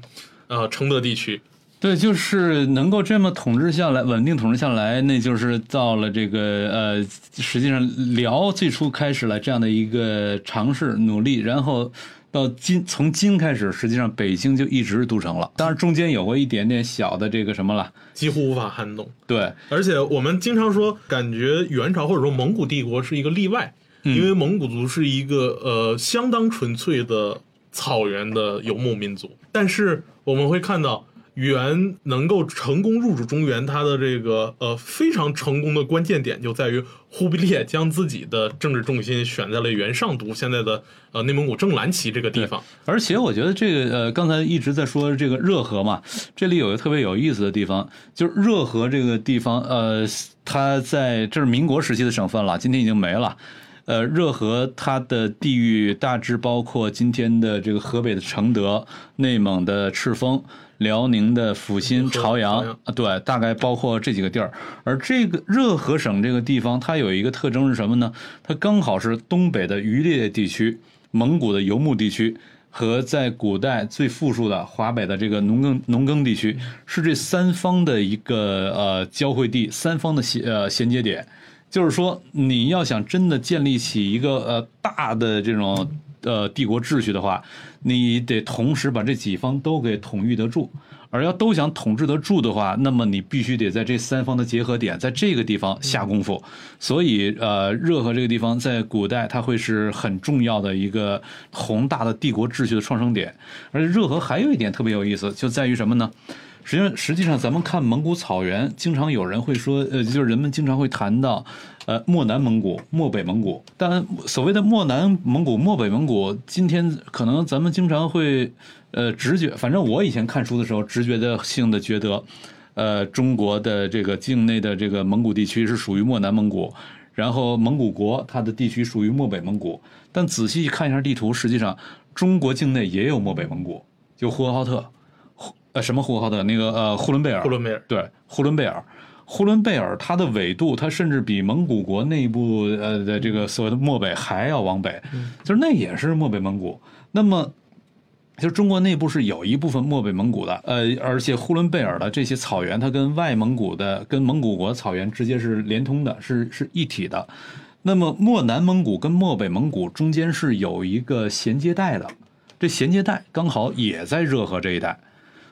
呃承德地区。对，就是能够这么统治下来，稳定统治下来，那就是到了这个呃，实际上辽最初开始了这样的一个尝试努力，然后到金从金开始，实际上北京就一直是都城了。当然中间有过一点点小的这个什么了，几乎无法撼动，对，而且我们经常说，感觉元朝或者说蒙古帝国是一个例外，因为蒙古族是一个呃相当纯粹的草原的游牧民族。但是我们会看到，元能够成功入主中原，它的这个呃非常成功的关键点就在于忽必烈将自己的政治重心选在了元上都，现在的呃内蒙古正蓝旗这个地方。而且我觉得这个呃，刚才一直在说这个热河嘛，这里有一个特别有意思的地方，就是热河这个地方，呃，它在这是民国时期的省份了，今天已经没了。呃，热河它的地域大致包括今天的这个河北的承德、内蒙的赤峰、辽宁的阜新、朝朝阳阳啊，对，大概包括这几个地儿。而这个热河省这个地方，它有一个特征是什么呢？它刚好是东北的渔猎地区、蒙古的游牧地区。和在古代最富庶的华北的这个农耕农耕地区，是这三方的一个呃交汇地，三方的衔呃衔接点。就是说，你要想真的建立起一个呃大的这种呃帝国秩序的话，你得同时把这几方都给统御得住。而要都想统治得住的话，那么你必须得在这三方的结合点，在这个地方下功夫。所以，呃，热河这个地方在古代它会是很重要的一个宏大的帝国秩序的创生点。而且，热河还有一点特别有意思，就在于什么呢？实际上，实际上，咱们看蒙古草原，经常有人会说，呃，就是人们经常会谈到，呃，漠南蒙古、漠北蒙古。但所谓的漠南蒙古、漠北蒙古，今天可能咱们经常会，呃，直觉，反正我以前看书的时候，直觉的性的觉得，呃，中国的这个境内的这个蒙古地区是属于漠南蒙古，然后蒙古国它的地区属于漠北蒙古。但仔细看一下地图，实际上中国境内也有漠北蒙古，就呼和浩特。呃，什么呼和浩特？那个呃，呼伦贝尔。呼伦贝尔对，呼伦贝尔，呼伦贝尔它的纬度，它甚至比蒙古国内部呃的这个所谓的漠北还要往北，就是那也是漠北蒙古。那么，就是中国内部是有一部分漠北蒙古的，呃，而且呼伦贝尔的这些草原，它跟外蒙古的、跟蒙古国草原直接是连通的，是是一体的。那么，漠南蒙古跟漠北蒙古中间是有一个衔接带的，这衔接带刚好也在热河这一带。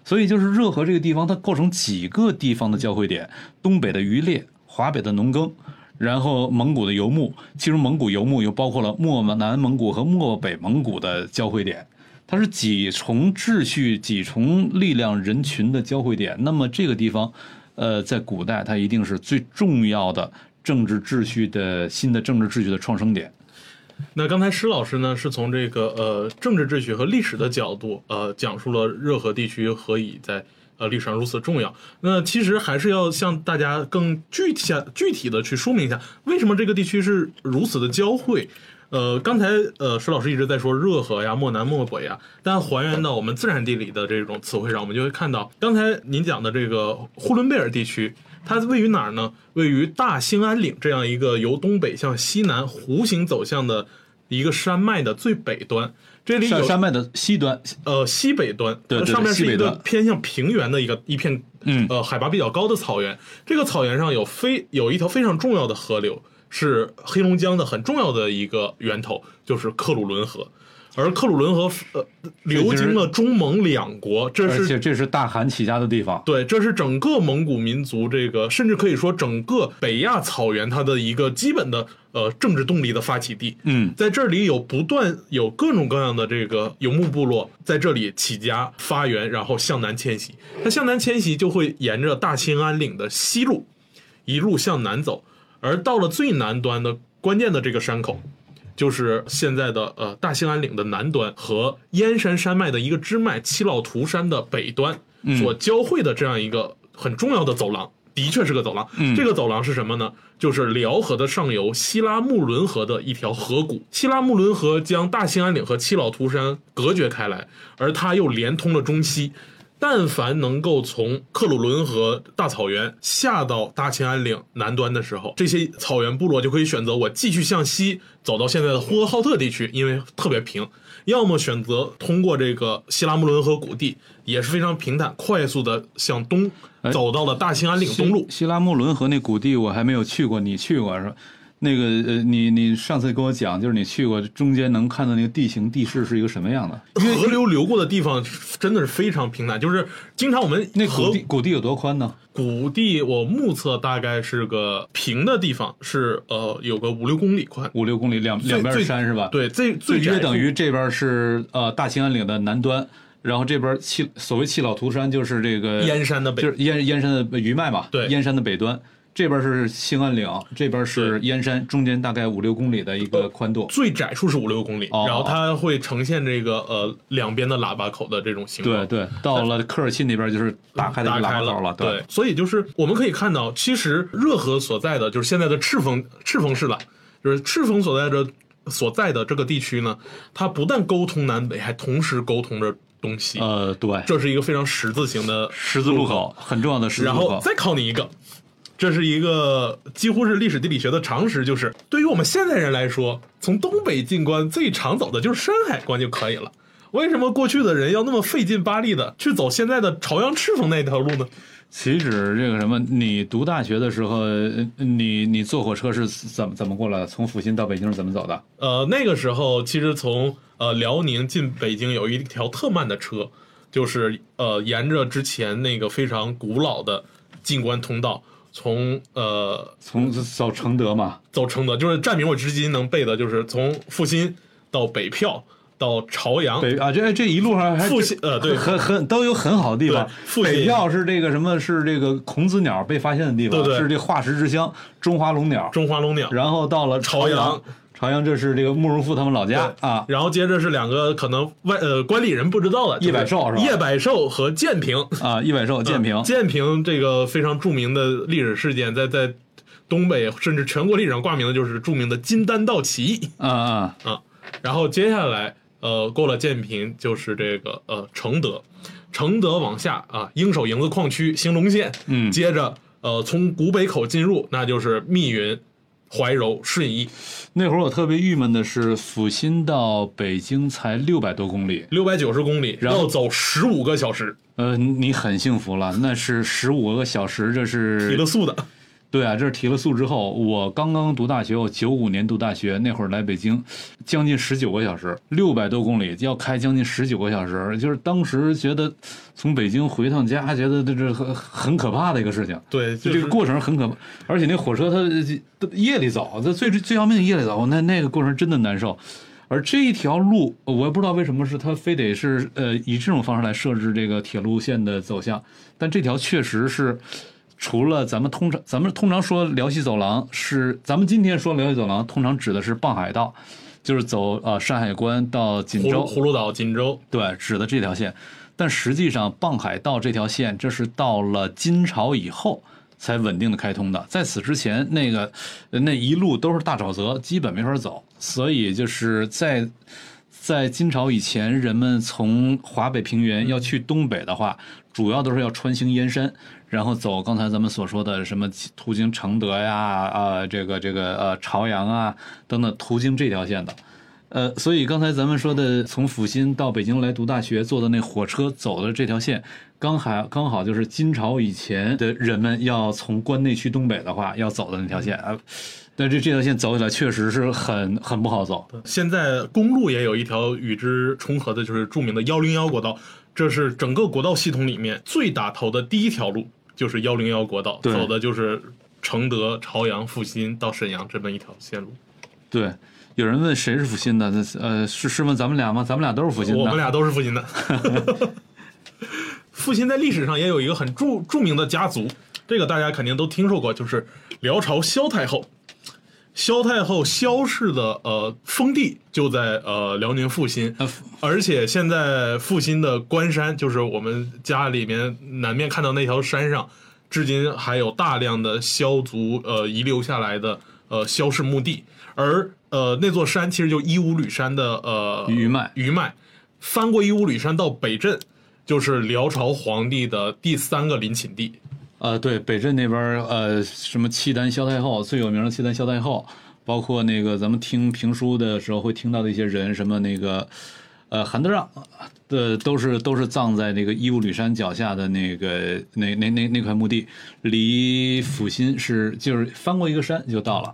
所以就是热河这个地方，它构成几个地方的交汇点：东北的渔猎，华北的农耕，然后蒙古的游牧。其中蒙古游牧又包括了漠南蒙古和漠北蒙古的交汇点，它是几重秩序、几重力量人群的交汇点。那么这个地方，呃，在古代它一定是最重要的政治秩序的新的政治秩序的创生点。那刚才施老师呢，是从这个呃政治秩序和历史的角度，呃，讲述了热河地区何以在呃历史上如此重要。那其实还是要向大家更具体具体的去说明一下，为什么这个地区是如此的交汇。呃，刚才呃施老师一直在说热河呀、漠南、漠北呀，但还原到我们自然地理的这种词汇上，我们就会看到，刚才您讲的这个呼伦贝尔地区，它位于哪儿呢？位于大兴安岭这样一个由东北向西南弧形走向的一个山脉的最北端。这里有山山脉的西端，呃西北端，对对上面是一个偏向平原的一个一片，嗯呃海拔比较高的草原。这个草原上有非有一条非常重要的河流，是黑龙江的很重要的一个源头，就是克鲁伦河。而克鲁伦河呃流经了中蒙两国，这是而且这是大汗起家的地方。对，这是整个蒙古民族这个，甚至可以说整个北亚草原它的一个基本的呃政治动力的发起地。嗯，在这里有不断有各种各样的这个游牧部落在这里起家发源，然后向南迁徙。它向南迁徙就会沿着大兴安岭的西路一路向南走，而到了最南端的关键的这个山口，就是现在的呃大兴安岭的南端和燕山山脉的一个支脉七老图山的北端所交汇的这样一个很重要的走廊。的确是个走廊，这个走廊是什么呢？就是辽河的上游西拉木伦河的一条河谷。西拉木伦河将大兴安岭和七老图山隔绝开来，而它又连通了中西。但凡能够从克鲁伦河大草原下到大兴安岭南端的时候，这些草原部落就可以选择我继续向西走到现在的呼和浩特地区，因为特别平；要么选择通过这个西拉木伦河谷地，也是非常平坦，快速的向东走到了大兴安岭东路。西拉木伦河那谷地我还没有去过，你去过是吧？那个呃，你你上次跟我讲，就是你去过，中间能看到那个地形地势是一个什么样的？因为河流流过的地方真的是非常平坦，就是经常我们那河谷地谷地有多宽呢？谷地，我目测大概是个平的地方，是呃有个五六公里宽。五六公里，两两边是山是吧？，对，最最约等于这边是呃大兴安岭的南端，然后这边弃所谓弃老涂山就是这个燕山的北就是燕燕山的余脉嘛，对燕山的北端。这边是兴安岭，这边是燕山，中间大概五六公里的一个宽度。最窄处是五六公里，哦然后它会呈现这个呃两边的喇叭口的这种形状。对对，到了科尔沁那边就是打开的喇叭口了。对，所以就是我们可以看到，其实热河所在的就是现在的赤峰赤峰市了，就是赤峰所在的所在的这个地区呢，它不但沟通南北，还同时沟通着东西。呃，对，这是一个非常十字形的十字路口很重要的十字路口。然后再考你一个，这是一个几乎是历史地理学的常识，就是对于我们现代人来说，从东北进关最常走的就是山海关就可以了。为什么过去的人要那么费劲巴力的去走现在的朝阳赤峰那条路呢？岂止这个什么？你读大学的时候，呃你你坐火车是怎么怎么过来的？从阜新到北京是怎么走的？呃，那个时候其实从呃辽宁进北京有一条特慢的车，就是呃沿着之前那个非常古老的进关通道，从呃从走承德嘛？走承德，就是站名我至今能背的，就是从阜新到北票到朝阳，北啊，这这一路上还阜新呃对很很都有很好的地方。阜新北票是这个什么？是这个孔子鸟被发现的地方，对对是这化石之乡中华龙鸟。中华龙鸟，然后到了朝阳阳，朝阳这是这个慕容复他们老家啊。然后接着是两个可能外呃关里人不知道的，叶百寿是吧叶百寿和建平，啊，叶百寿建平，建平这个非常著名的历史事件，在在东北甚至全国历史上挂名的就是著名的金丹道起义。啊啊，啊，然后接下来呃过了建平就是这个呃承德，承德往下啊鹰首营子矿区兴隆县，嗯接着呃从古北口进入，那就是密云、怀柔、顺义，那会儿我特别郁闷的是，阜新到北京才六百多公里，六百九十公里，然后走十五个小时，呃，你很幸福了，那是十五个小时，这是提了速的。对啊，这是提了速之后，我刚刚读大学，我九五年读大学，那会儿来北京，将近十九个小时，六百多公里，要开将近十九个小时，就是当时觉得从北京回趟家，觉得这这很很可怕的一个事情。对，就是这个过程很可怕，而且那火车它它夜里走，它最最要命夜里走，那那个过程真的难受。而这一条路，我也不知道为什么是它非得是呃以这种方式来设置这个铁路线的走向，但这条确实是除了咱们通常咱们通常说辽西走廊是咱们今天说辽西走廊，通常指的是傍海道，就是走呃山海关到锦州，葫芦岛、锦州，对，指的这条线。但实际上，傍海道这条线，这是到了金朝以后才稳定的开通的。在此之前，那个呃那一路都是大沼泽，基本没法走。所以就是在在金朝以前，人们从华北平原要去东北的话，主要都是要穿行燕山，然后走刚才咱们所说的什么途经承德呀、啊、这个这个呃朝阳啊等等，途经这条线的。呃，所以刚才咱们说的，从阜新到北京来读大学坐的那火车走的这条线，刚好刚好就是金朝以前的人们要从关内去东北的话要走的那条线啊。但这这条线走起来确实是很很不好走。现在公路也有一条与之重合的，就是著名的幺零幺国道，这是整个国道系统里面最打头的第一条路，就是幺零幺国道，走的就是承德、朝阳、阜新到沈阳这么一条线路。对，有人问谁是阜新的？那呃，是是问咱们俩吗？咱们俩都是阜新的。我们俩都是阜新的。阜新在历史上也有一个很著著名的家族，这个大家肯定都听说过，就是辽朝萧太后。萧太后萧氏的呃封地就在呃辽宁阜新，呃而且现在阜新的关山，就是我们家里面南面看到那条山上，至今还有大量的萧族呃遗留下来的呃萧氏墓地，而呃那座山其实就伊吾吕山的呃余脉余脉，翻过伊吾吕山到北镇，就是辽朝皇帝的第三个陵寝地。呃，对，北镇那边呃，什么契丹萧太后最有名的契丹萧太后，包括那个咱们听评书的时候会听到的一些人，什么那个呃韩德让的，都是都是葬在那个伊吾吕山脚下的那个那那那那块墓地，离阜新是就是翻过一个山就到了。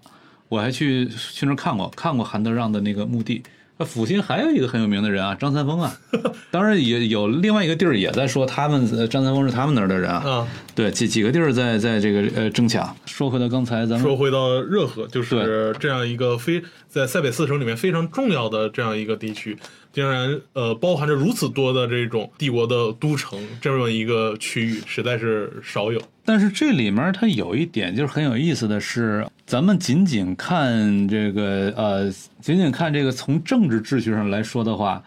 我还去去那儿看过，看过韩德让的那个墓地。那阜新还有一个很有名的人啊，张三丰啊，当然也有另外一个地儿也在说他们呃张三丰是他们那儿的人啊，啊，对，几几个地儿在在这个呃争抢。说回到刚才咱们说回到热河，就是这样一个非在塞北四省里面非常重要的这样一个地区，竟然呃包含着如此多的这种帝国的都城这么一个区域，实在是少有。但是这里面它有一点就是很有意思的是，咱们仅仅看这个呃，仅仅看这个从政治秩序上来说的话。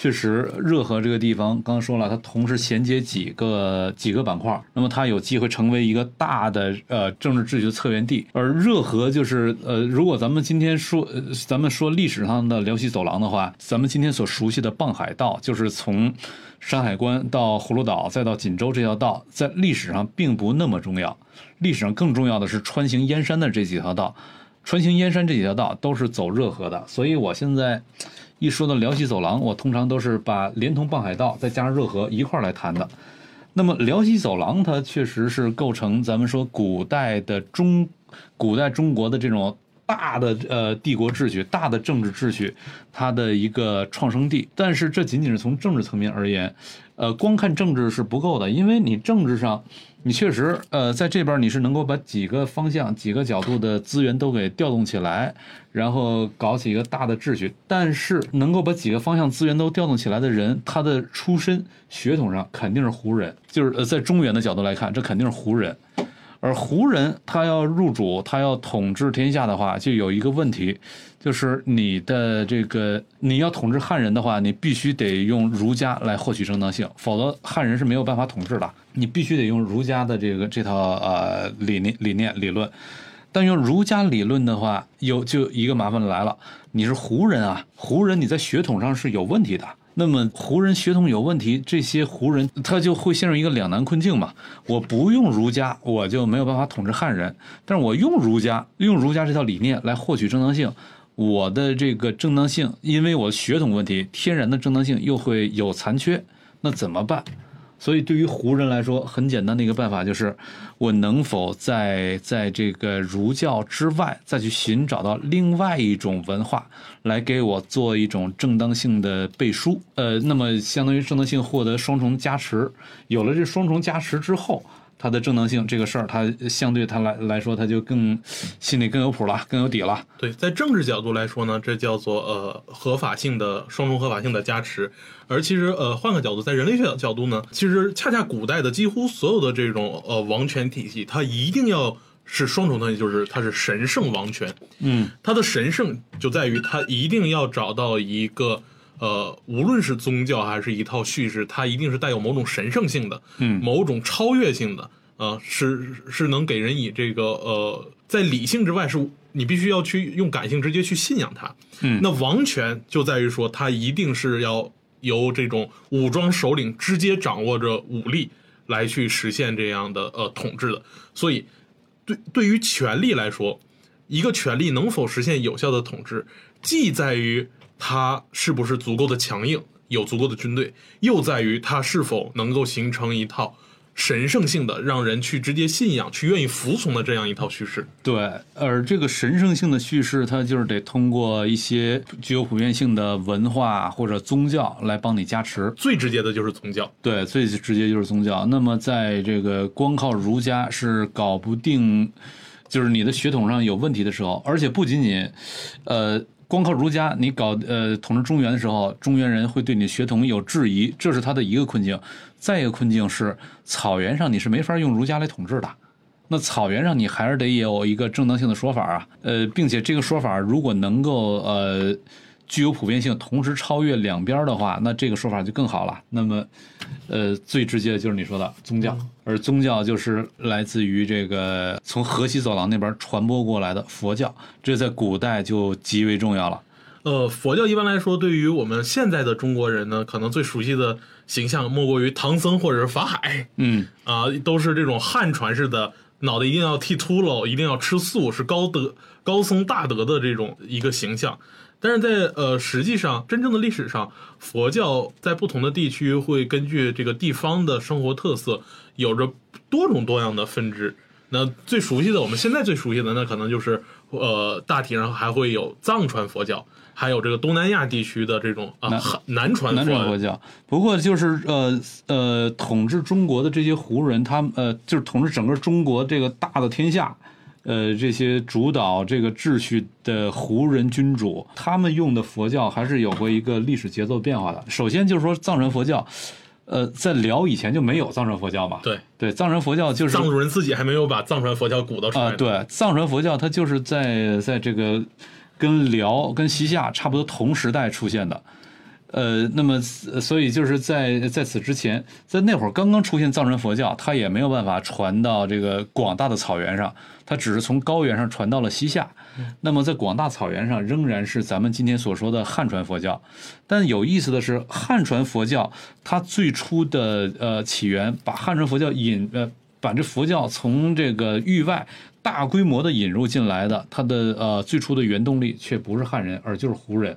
确实，热河这个地方，刚刚说了，它同时衔接几个几个板块，那么它有机会成为一个大的呃政治秩序的策源地。而热河就是呃，如果咱们今天说，咱们说历史上的辽西走廊的话，咱们今天所熟悉的傍海道，就是从山海关到葫芦岛再到锦州这条道，在历史上并不那么重要。历史上更重要的是穿行燕山的这几条道，穿行燕山这几条道都是走热河的。所以我现在。一说到辽西走廊，我通常都是把连通傍海道再加上热河一块儿来谈的。那么辽西走廊它确实是构成咱们说古代的中古代中国的这种大的呃帝国秩序、大的政治秩序它的一个创生地。但是这仅仅是从政治层面而言，呃，光看政治是不够的，因为你政治上。你确实，呃，在这边你是能够把几个方向、几个角度的资源都给调动起来，然后搞起一个大的秩序。但是，能够把几个方向资源都调动起来的人，他的出身血统上肯定是胡人，就是呃，在中原的角度来看，这肯定是胡人。而胡人他要入主，他要统治天下的话，就有一个问题，就是你的这个你要统治汉人的话，你必须得用儒家来获取正当性，否则汉人是没有办法统治的。你必须得用儒家的这个这套呃理念理念理论，但用儒家理论的话，有就一个麻烦来了，你是胡人啊，胡人你在血统上是有问题的。那么胡人血统有问题，这些胡人他就会陷入一个两难困境嘛。我不用儒家，我就没有办法统治汉人；但是我用儒家，用儒家这套理念来获取正当性，我的这个正当性，因为我血统问题，天然的正当性又会有残缺，那怎么办？所以，对于胡人来说，很简单的一个办法就是，我能否在在这个儒教之外，再去寻找到另外一种文化，来给我做一种正当性的背书。呃，那么相当于正当性获得双重加持。有了这双重加持之后。它的正当性这个事儿，它相对它来来说，它就更心里更有谱了，更有底了。对，在政治角度来说呢，这叫做呃合法性的双重合法性的加持。而其实呃换个角度，在人类学角度呢，其实恰恰古代的几乎所有的这种呃王权体系，它一定要是双重的，就是它是神圣王权。嗯，它的神圣就在于它一定要找到一个呃，无论是宗教还是一套叙事，它一定是带有某种神圣性的，嗯，某种超越性的。呃，是是能给人以这个呃，在理性之外，是你必须要去用感性直接去信仰它。嗯，那王权就在于说，它一定是要由这种武装首领直接掌握着武力来去实现这样的呃统治的。所以，对对于权力来说，一个权力能否实现有效的统治，既在于它是不是足够的强硬，有足够的军队，又在于它是否能够形成一套。神圣性的，让人去直接信仰、去愿意服从的这样一套叙事。对，而这个神圣性的叙事，它就是得通过一些具有普遍性的文化或者宗教来帮你加持。最直接的就是宗教。对，最直接就是宗教。那么，在这个光靠儒家是搞不定，就是你的血统上有问题的时候，而且不仅仅，呃。光靠儒家，你搞呃统治中原的时候，中原人会对你血统有质疑，这是他的一个困境。再一个困境是，草原上你是没法用儒家来统治的，那草原上你还是得有一个正当性的说法啊，呃，并且这个说法如果能够呃。具有普遍性，同时超越两边的话，那这个说法就更好了。那么，呃，最直接的就是你说的宗教，而宗教就是来自于这个从河西走廊那边传播过来的佛教，这在古代就极为重要了。呃，佛教一般来说，对于我们现在的中国人呢，可能最熟悉的形象莫过于唐僧或者是法海。嗯，啊，都是这种汉传式的，脑袋一定要剃秃噜，一定要吃素，是高德高僧大德的这种一个形象。但是在呃，实际上，真正的历史上，佛教在不同的地区会根据这个地方的生活特色，有着多种多样的分支。那最熟悉的，我们现在最熟悉的，那可能就是呃，大体上还会有藏传佛教，还有这个东南亚地区的这种啊南南传南传佛佛教。不过就是呃呃，统治中国的这些胡人，他们呃就是统治整个中国这个大的天下。呃，这些主导这个秩序的胡人君主，他们用的佛教还是有过一个历史节奏变化的。首先就是说藏传佛教，呃，在辽以前就没有藏传佛教嘛。对对，藏传佛教就是藏族人自己还没有把藏传佛教鼓捣出啊、来呢。对，藏传佛教它就是在在这个跟辽跟西夏差不多同时代出现的，呃，那么呃所以就是在在此之前，在那会儿刚刚出现藏传佛教，它也没有办法传到这个广大的草原上，它只是从高原上传到了西夏。那么在广大草原上仍然是咱们今天所说的汉传佛教，但有意思的是，汉传佛教它最初的呃起源，把汉传佛教引呃把这佛教从这个域外大规模的引入进来的，它的呃最初的原动力却不是汉人，而就是胡人。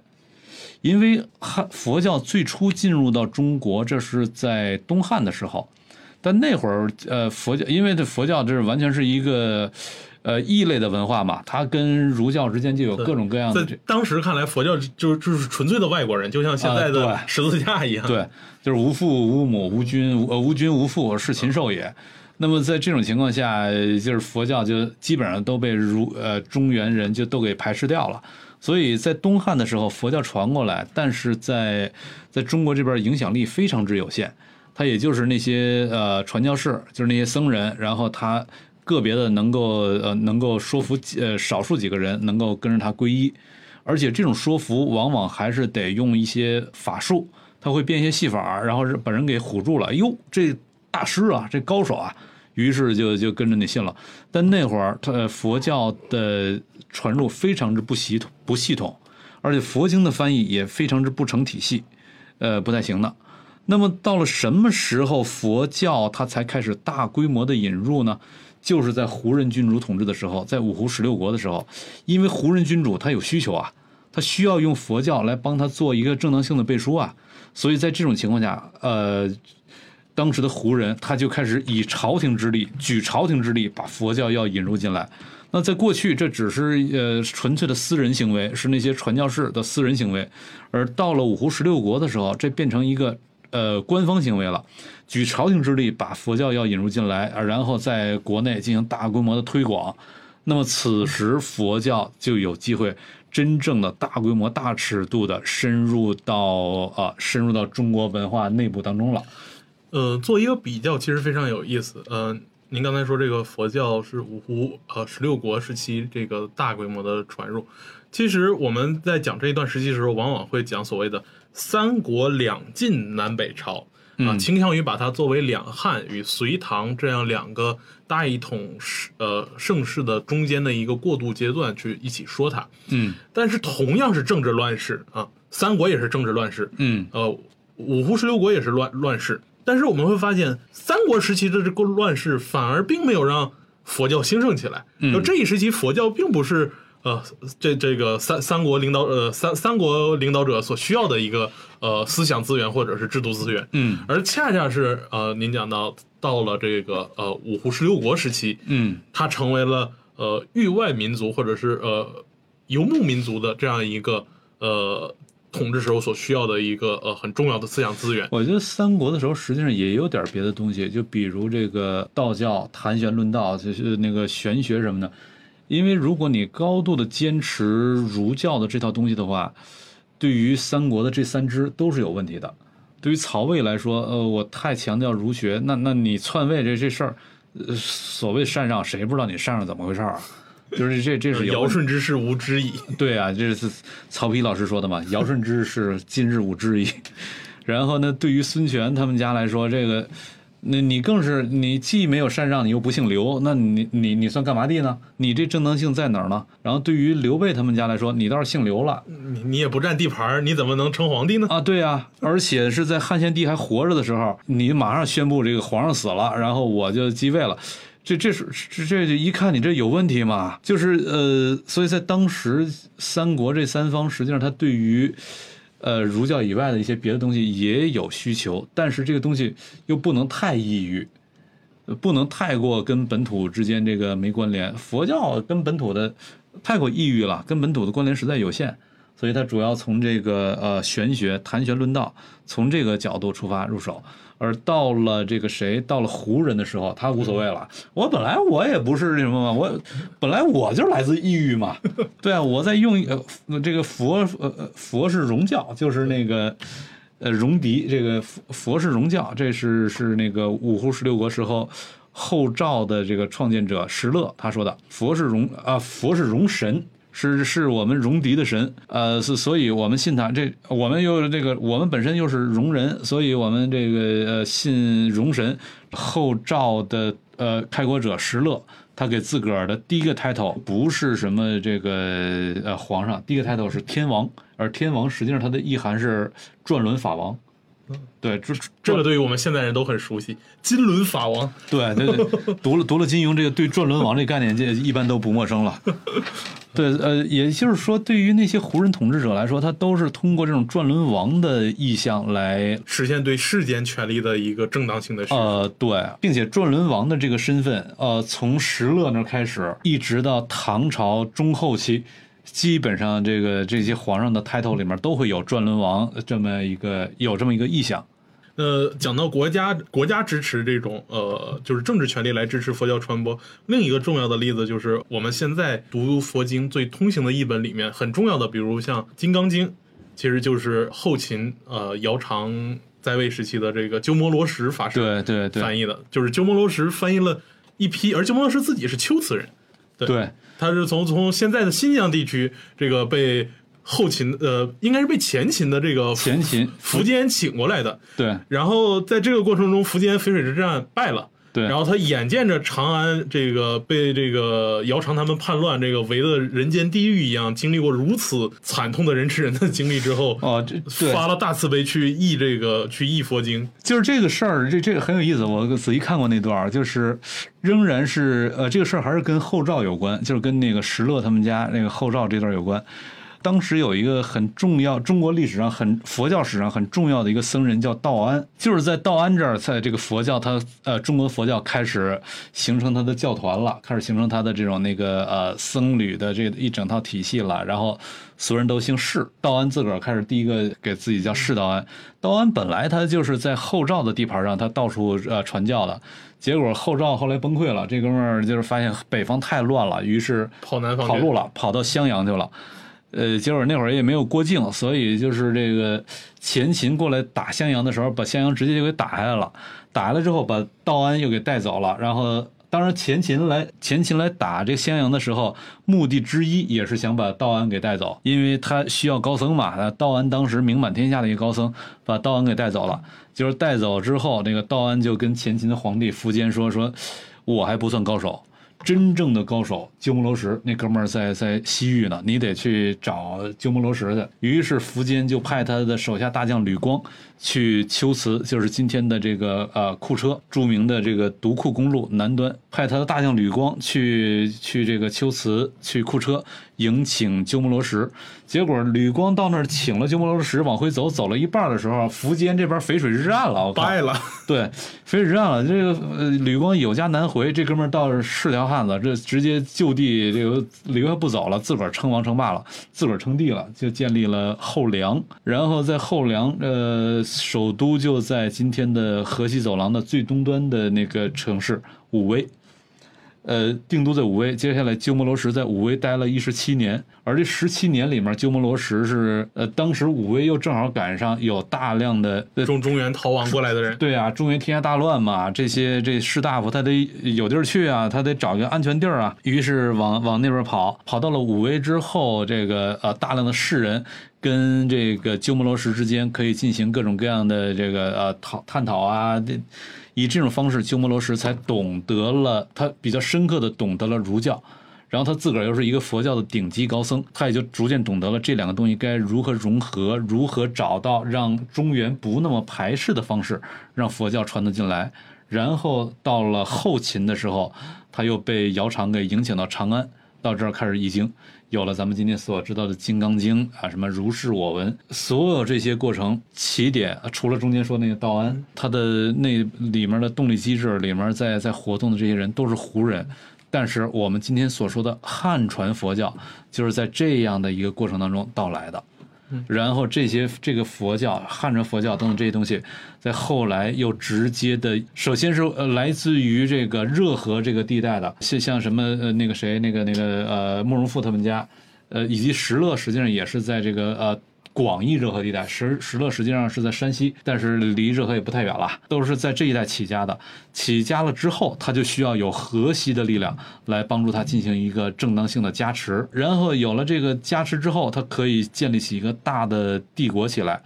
因为汉佛教最初进入到中国，这是在东汉的时候，但那会儿呃佛教，因为这佛教这是完全是一个呃异类的文化嘛，它跟儒教之间就有各种各样的在当时看来，佛教就就是纯粹的外国人，就像现在的十字架一样。对，就是无父无母无君无呃无君无父是禽兽也。那么在这种情况下，就是佛教就基本上都被儒呃中原人就都给排斥掉了。所以在东汉的时候，佛教传过来，但是在在中国这边影响力非常之有限。他也就是那些呃传教士，就是那些僧人，然后他个别的能够呃能够说服呃少数几个人能够跟着他皈依，而且这种说服往往还是得用一些法术，他会变一些戏法，然后把人给唬住了。哟，这大师啊，这高手啊，于是就就跟着你信了。但那会儿，他佛教的传入非常之不系统，不系统，而且佛经的翻译也非常之不成体系，呃，不太行的。那么到了什么时候佛教它才开始大规模的引入呢？就是在胡人君主统治的时候，在五胡十六国的时候，因为胡人君主他有需求啊，他需要用佛教来帮他做一个正当性的背书啊，所以在这种情况下，呃，当时的胡人他就开始以朝廷之力，举朝廷之力把佛教要引入进来。那在过去，这只是呃纯粹的私人行为，是那些传教士的私人行为，而到了五胡十六国的时候，这变成一个呃官方行为了，举朝廷之力把佛教要引入进来，然后在国内进行大规模的推广。那么此时佛教就有机会真正的大规模、大尺度的深入到啊、深入到中国文化内部当中了。呃，做一个比较，其实非常有意思。呃，您刚才说这个佛教是五胡呃十六国时期这个大规模的传入，其实我们在讲这一段时期的时候，往往会讲所谓的三国两晋南北朝啊，嗯。倾向于把它作为两汉与隋唐这样两个大一统世呃盛世的中间的一个过渡阶段去一起说它。嗯。但是同样是政治乱世啊，三国也是政治乱世，嗯。呃，五胡十六国也是乱乱世，但是我们会发现，三国时期的这个乱世反而并没有让佛教兴盛起来。嗯。就这一时期，佛教并不是呃这这个三三国领导呃三三国领导者所需要的一个呃思想资源或者是制度资源，嗯而恰恰是呃您讲到到了这个呃五胡十六国时期，嗯它成为了呃域外民族或者是呃游牧民族的这样一个呃统治时候所需要的一个呃很重要的思想资源。我觉得三国的时候实际上也有点别的东西，就比如这个道教谈玄论道，就是那个玄学什么的。因为如果你高度的坚持儒教的这套东西的话，对于三国的这三支都是有问题的。对于曹魏来说，呃，我太强调儒学，那那你篡位这这事儿，呃，所谓禅让，谁不知道你禅让怎么回事儿啊？就是这这是尧舜之事无知矣。对啊，这是曹丕老师说的嘛，“尧舜之事，今日无知矣。”然后呢，对于孙权他们家来说，这个，那你更是你既没有禅让，你又不姓刘，那你你你算干嘛的呢？你这正当性在哪儿呢？然后对于刘备他们家来说，你倒是姓刘了你你也不占地盘儿，你怎么能称皇帝呢？啊，对啊，而且是在汉献帝还活着的时候，你马上宣布这个皇上死了，然后我就继位了。这这是这这这一看你这有问题嘛？就是呃，所以在当时三国这三方，实际上他对于呃儒教以外的一些别的东西也有需求，但是这个东西又不能太抑郁，不能太过跟本土之间这个没关联。佛教跟本土的太过抑郁了，跟本土的关联实在有限，所以它主要从这个呃玄学谈玄论道，从这个角度出发入手。而到了这个谁，到了胡人的时候，他无所谓了。我本来我也不是那什么嘛，我本来我就来自异域嘛。对啊，我在用呃这个佛呃呃佛是儒教，就是那个呃戎狄，这个佛佛是儒教，这是是那个五胡十六国时候后赵的这个创建者石勒他说的，佛是戎啊，佛是戎神。是是我们戎狄的神，呃，是，所以我们信他。这我们又这个，我们本身又是戎人，所以我们这个呃信戎神。后赵的呃开国者石勒，他给自个儿的第一个 title 不是什么这个呃皇上，第一个 title 是天王，而天王实际上它的意涵是转轮法王。对，这这个对于我们现代人都很熟悉，金轮法王。对对对，读了读了金庸，这个对转轮王这个概念，这一般都不陌生了。对，呃，也就是说，对于那些胡人统治者来说，他都是通过这种转轮王的意象来实现对世间权力的一个正当性的。呃，对，并且转轮王的这个身份，呃，从石勒那开始，一直到唐朝中后期。基本上，这个这些皇上的 title 里面都会有转轮王这么一个有这么一个意象。呃，讲到国家国家支持这种呃，就是政治权力来支持佛教传播，另一个重要的例子就是我们现在读佛经最通行的译本里面很重要的，比如像《金刚经》，其实就是后秦呃姚常在位时期的这个鸠摩罗什法师对对对翻译的，就是鸠摩罗什翻译了一批，而鸠摩罗什自己是龟兹人，对。他是从从现在的新疆地区，这个被后秦呃，应该是被前秦的这个前秦苻坚请过来的。对，然后在这个过程中，苻坚淝水之战败了。对，然后他眼见着长安这个被这个姚常他们叛乱，这个围的人间地狱一样，经历过如此惨痛的人吃人的经历之后，哦，这发了大慈悲去译这个去译佛经，就是这个事儿，这这个很有意思。我仔细看过那段，就是仍然是呃，这个事儿还是跟后赵有关，就是跟那个石勒他们家那个后赵这段有关。当时有一个很重要，中国历史上很佛教史上很重要的一个僧人叫道安，就是在道安这儿，在这个佛教，他呃中国佛教开始形成他的教团了，开始形成他的这种那个呃僧侣的这一整套体系了。然后所有人都姓释，道安自个儿开始第一个给自己叫释道安。道安本来他就是在后赵的地盘上，他到处呃传教的，结果后赵后来崩溃了，这哥们儿就是发现北方太乱了，于是跑南方跑路了，跑到襄阳去了。呃，结果那会儿也没有过境，所以就是这个前秦过来打襄阳的时候，把襄阳直接就给打下来了。打下来之后，把道安又给带走了。然后，当然前秦来前秦来打这襄阳的时候，目的之一也是想把道安给带走，因为他需要高僧嘛。道安当时名满天下的一个高僧，把道安给带走了。就是带走之后，那个道安就跟前秦的皇帝苻坚说：“说我还不算高手。”真正的高手鸠摩罗什那哥们儿在在西域呢，你得去找鸠摩罗什去。于是苻坚就派他的手下大将吕光去龟兹，就是今天的这个呃库车，著名的这个独库公路南端，派他的大将吕光去去这个龟兹去库车迎请鸠摩罗什。结果吕光到那儿请了鸠摩罗什，往回走，走了一半的时候，苻坚这边淝水之战了，败了。对，淝水之战了，这个呃吕光有家难回，这哥们儿倒是条汉子，这直接就地这个留下不走了，自个儿称王称霸了，自个儿称帝了，就建立了后梁，然后在后梁呃首都就在今天的河西走廊的最东端的那个城市武威。呃，定都在武威。接下来，鸠摩罗什在武威待了一十七年，而这十七年里面，鸠摩罗什是呃，当时武威又正好赶上有大量的中中原逃亡过来的人。对啊，中原天下大乱嘛，这些这士大夫他得有地儿去啊，他得找一个安全地儿啊，于是往往那边跑。跑到了武威之后，这个呃，大量的士人跟这个鸠摩罗什之间可以进行各种各样的这个呃讨探讨啊。以这种方式，鸠摩罗什才懂得了，他比较深刻的懂得了儒教，然后他自个儿又是一个佛教的顶级高僧，他也就逐渐懂得了这两个东西该如何融合，如何找到让中原不那么排斥的方式，让佛教传得进来。然后到了后秦的时候，他又被姚常给迎请到长安，到这儿开始译经。有了咱们今天所知道的《金刚经》啊，什么如是我闻，所有这些过程起点，除了中间说那个道安，他的那里面的动力机制里面在在活动的这些人都是胡人，但是我们今天所说的汉传佛教，就是在这样的一个过程当中到来的。然后这些这个佛教、汉传佛教等等这些东西，在后来又直接的，首先是呃来自于这个热河这个地带的，像像什么呃那个谁那个那个呃慕容复他们家，呃以及石勒实际上也是在这个呃。广义热河地带，石石勒实际上是在山西，但是离热河也不太远了，都是在这一带起家的。起家了之后，他就需要有河西的力量来帮助他进行一个正当性的加持。然后有了这个加持之后，他可以建立起一个大的帝国起来。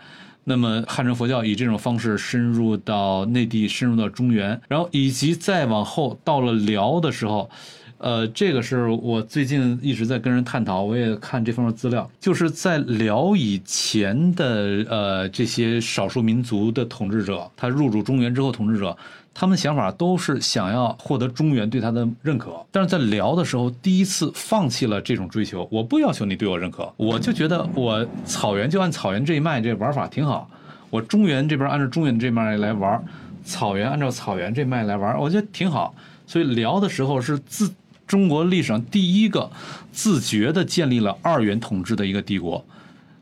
那么汉传佛教以这种方式深入到内地，深入到中原，然后以及再往后到了辽的时候。呃，这个是我最近一直在跟人探讨，我也看这方面资料，就是在辽以前的呃这些少数民族的统治者，他入主中原之后，统治者他们想法都是想要获得中原对他的认可，但是在辽的时候，第一次放弃了这种追求，我不要求你对我认可，我就觉得我草原就按草原这一脉这玩法挺好，我中原这边按照中原这脉来玩，草原按照草原这脉来玩，我觉得挺好，所以辽的时候是自。中国历史上第一个自觉的建立了二元统治的一个帝国。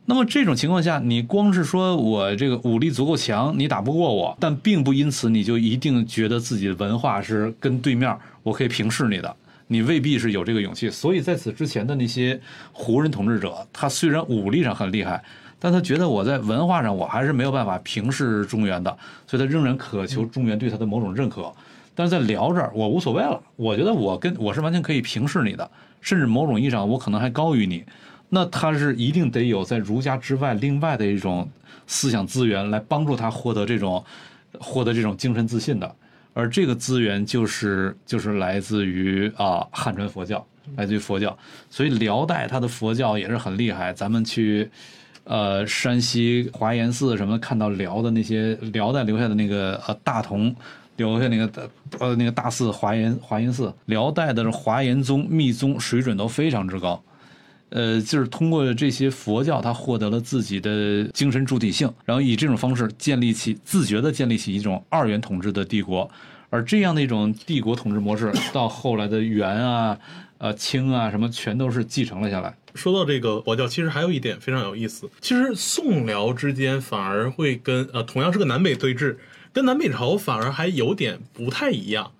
那么这种情况下，你光是说我这个武力足够强，你打不过我，但并不因此你就一定觉得自己的文化是跟对面我可以平视你的，你未必是有这个勇气。所以在此之前的那些胡人统治者，他虽然武力上很厉害，但他觉得我在文化上我还是没有办法平视中原的，所以他仍然渴求中原对他的某种认可。但是在辽这儿，我无所谓了。我觉得我跟我是完全可以平视你的，甚至某种意义上我可能还高于你。那他是一定得有在儒家之外另外的一种思想资源来帮助他获得这种获得这种精神自信的。而这个资源就是就是来自于啊汉传佛教，来自于佛教。所以辽代它的佛教也是很厉害。咱们去呃山西华严寺什么看到辽的那些辽代留下的那个呃大同。留下那个呃那个大寺华严华严寺，辽代的华严宗密宗水准都非常之高，呃，就是通过这些佛教，他获得了自己的精神主体性，然后以这种方式建立起自觉的建立起一种二元统治的帝国，而这样的一种帝国统治模式，到后来的元啊、呃清啊什么，全都是继承了下来。说到这个佛教，其实还有一点非常有意思，其实宋辽之间反而会跟呃同样是个南北对峙。跟南北朝反而还有点不太一样，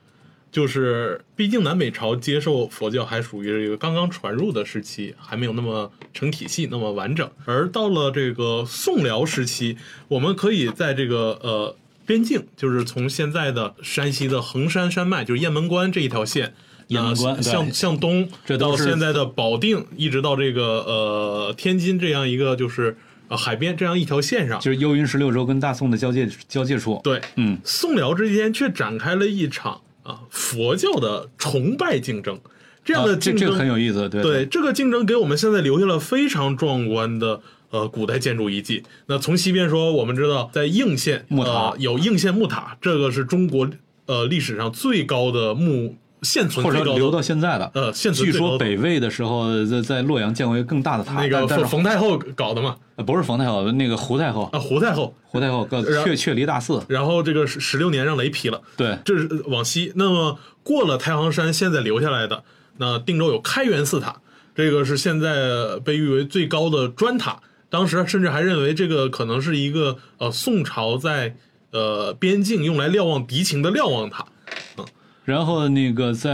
就是毕竟南北朝接受佛教还属于这个刚刚传入的时期，还没有那么成体系那么完整。而到了这个宋辽时期，我们可以在这个呃边境，就是从现在的山西的衡山山脉，就是雁门关这一条线，雁门关向向东，到现在的保定，一直到这个呃天津这样一个就是。啊，海边这样一条线上，就是幽云十六州跟大宋的交界交界处。对，嗯，宋辽之间却展开了一场啊佛教的崇拜竞争，这样的竞争很有意思。对，对，这个竞争给我们现在留下了非常壮观的呃古代建筑遗迹。那从西边说，我们知道在应县木塔有应县木塔，这个是中国呃历史上最高的木。现存或者留到现在的，呃，现据说北魏的时候在在洛阳建过一个更大的塔，那个冯冯太后搞的嘛？不是冯太后，那个胡太后啊，胡太后，胡太后个确确离大寺，然后这个十十六年让雷劈了，对，这是往西。那么过了太行山，现在留下来的那定州有开元寺塔，这个是现在被誉为最高的砖塔，当时甚至还认为这个可能是一个呃宋朝在呃边境用来瞭望敌情的瞭望塔，嗯。然后那个在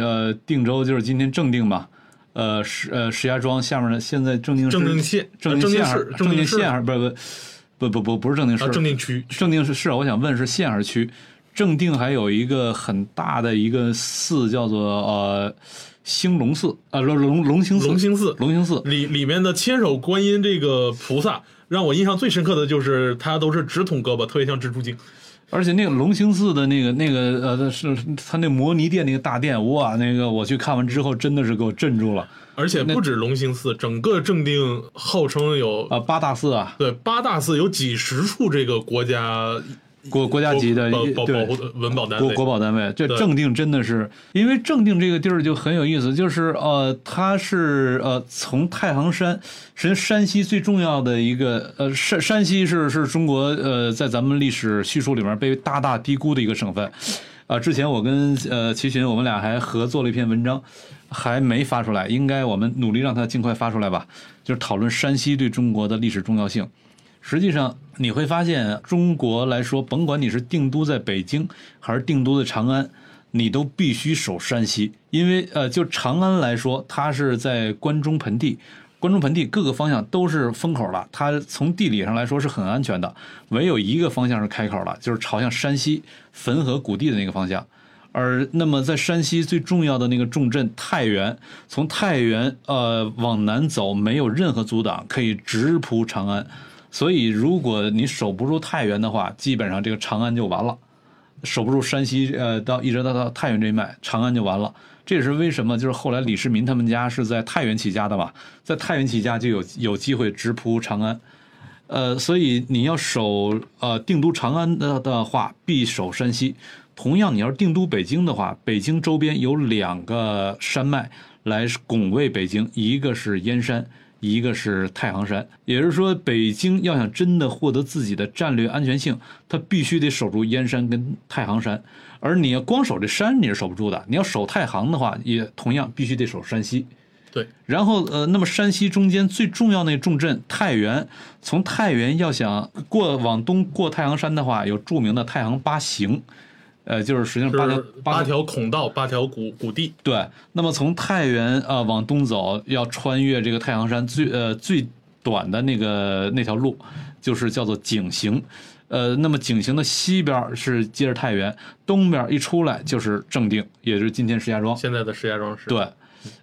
呃定州，就是今天正定嘛，呃石呃石家庄下面的现在正定正定县正定县正定县还是不不不不不不是正定市。正定区。正定市是我想问是县还是区？正定还有一个很大的一个寺叫做呃兴隆寺。啊龙龙龙兴寺。龙兴寺。龙兴寺。里里面的千手观音这个菩萨让我印象最深刻的就是它都是直筒胳膊，特别像蜘蛛精。而且那个龙兴寺的那个那个呃，是他那摩尼殿那个大殿，哇，那个我去看完之后，真的是给我震住了。而且不止龙兴寺，整个正定号称有啊八大寺啊，对，八大寺有几十处这个国家。国国家级的保保护文保单位，国国保单位，这正定真的是，因为正定这个地儿就很有意思，就是呃，它是呃从太行山，实际上山西最重要的一个呃山山西是是中国呃在咱们历史叙述里面被大大低估的一个省份。啊，之前我跟呃齐群我们俩还合作了一篇文章，还没发出来，应该我们努力让它尽快发出来吧。就是讨论山西对中国的历史重要性。实际上你会发现，中国来说，甭管你是定都在北京还是定都在长安，你都必须守山西，因为呃，就长安来说，它是在关中盆地。关中盆地各个方向都是封口的，它从地理上来说是很安全的，唯有一个方向是开口的，就是朝向山西汾河谷地的那个方向。而那么在山西最重要的那个重镇太原，从太原呃往南走没有任何阻挡，可以直扑长安。所以如果你守不住太原的话，基本上这个长安就完了。守不住山西呃到一直到到太原这一脉，长安就完了。这也是为什么，就是后来李世民他们家是在太原起家的嘛，在太原起家就有有机会直扑长安，呃，所以你要守呃定都长安的的话，必守山西。同样，你要是定都北京的话，北京周边有两个山脉来拱卫北京，一个是燕山，一个是太行山。也就是说，北京要想真的获得自己的战略安全性，它必须得守住燕山跟太行山。而你要光守这山，你是守不住的。你要守太行的话，也同样必须得守山西。对，然后呃，那么山西中间最重要那重镇太原，从太原要想过往东过太行山的话，有著名的太行八行，呃，就是实际上八条是八条孔道，八条谷谷地。对，那么从太原啊、呃往东走，要穿越这个太行山最呃最短的那个那条路，就是叫做井陉。呃，那么井陉的西边是接着太原，东边一出来就是正定，也就是今天石家庄。现在的石家庄市。对，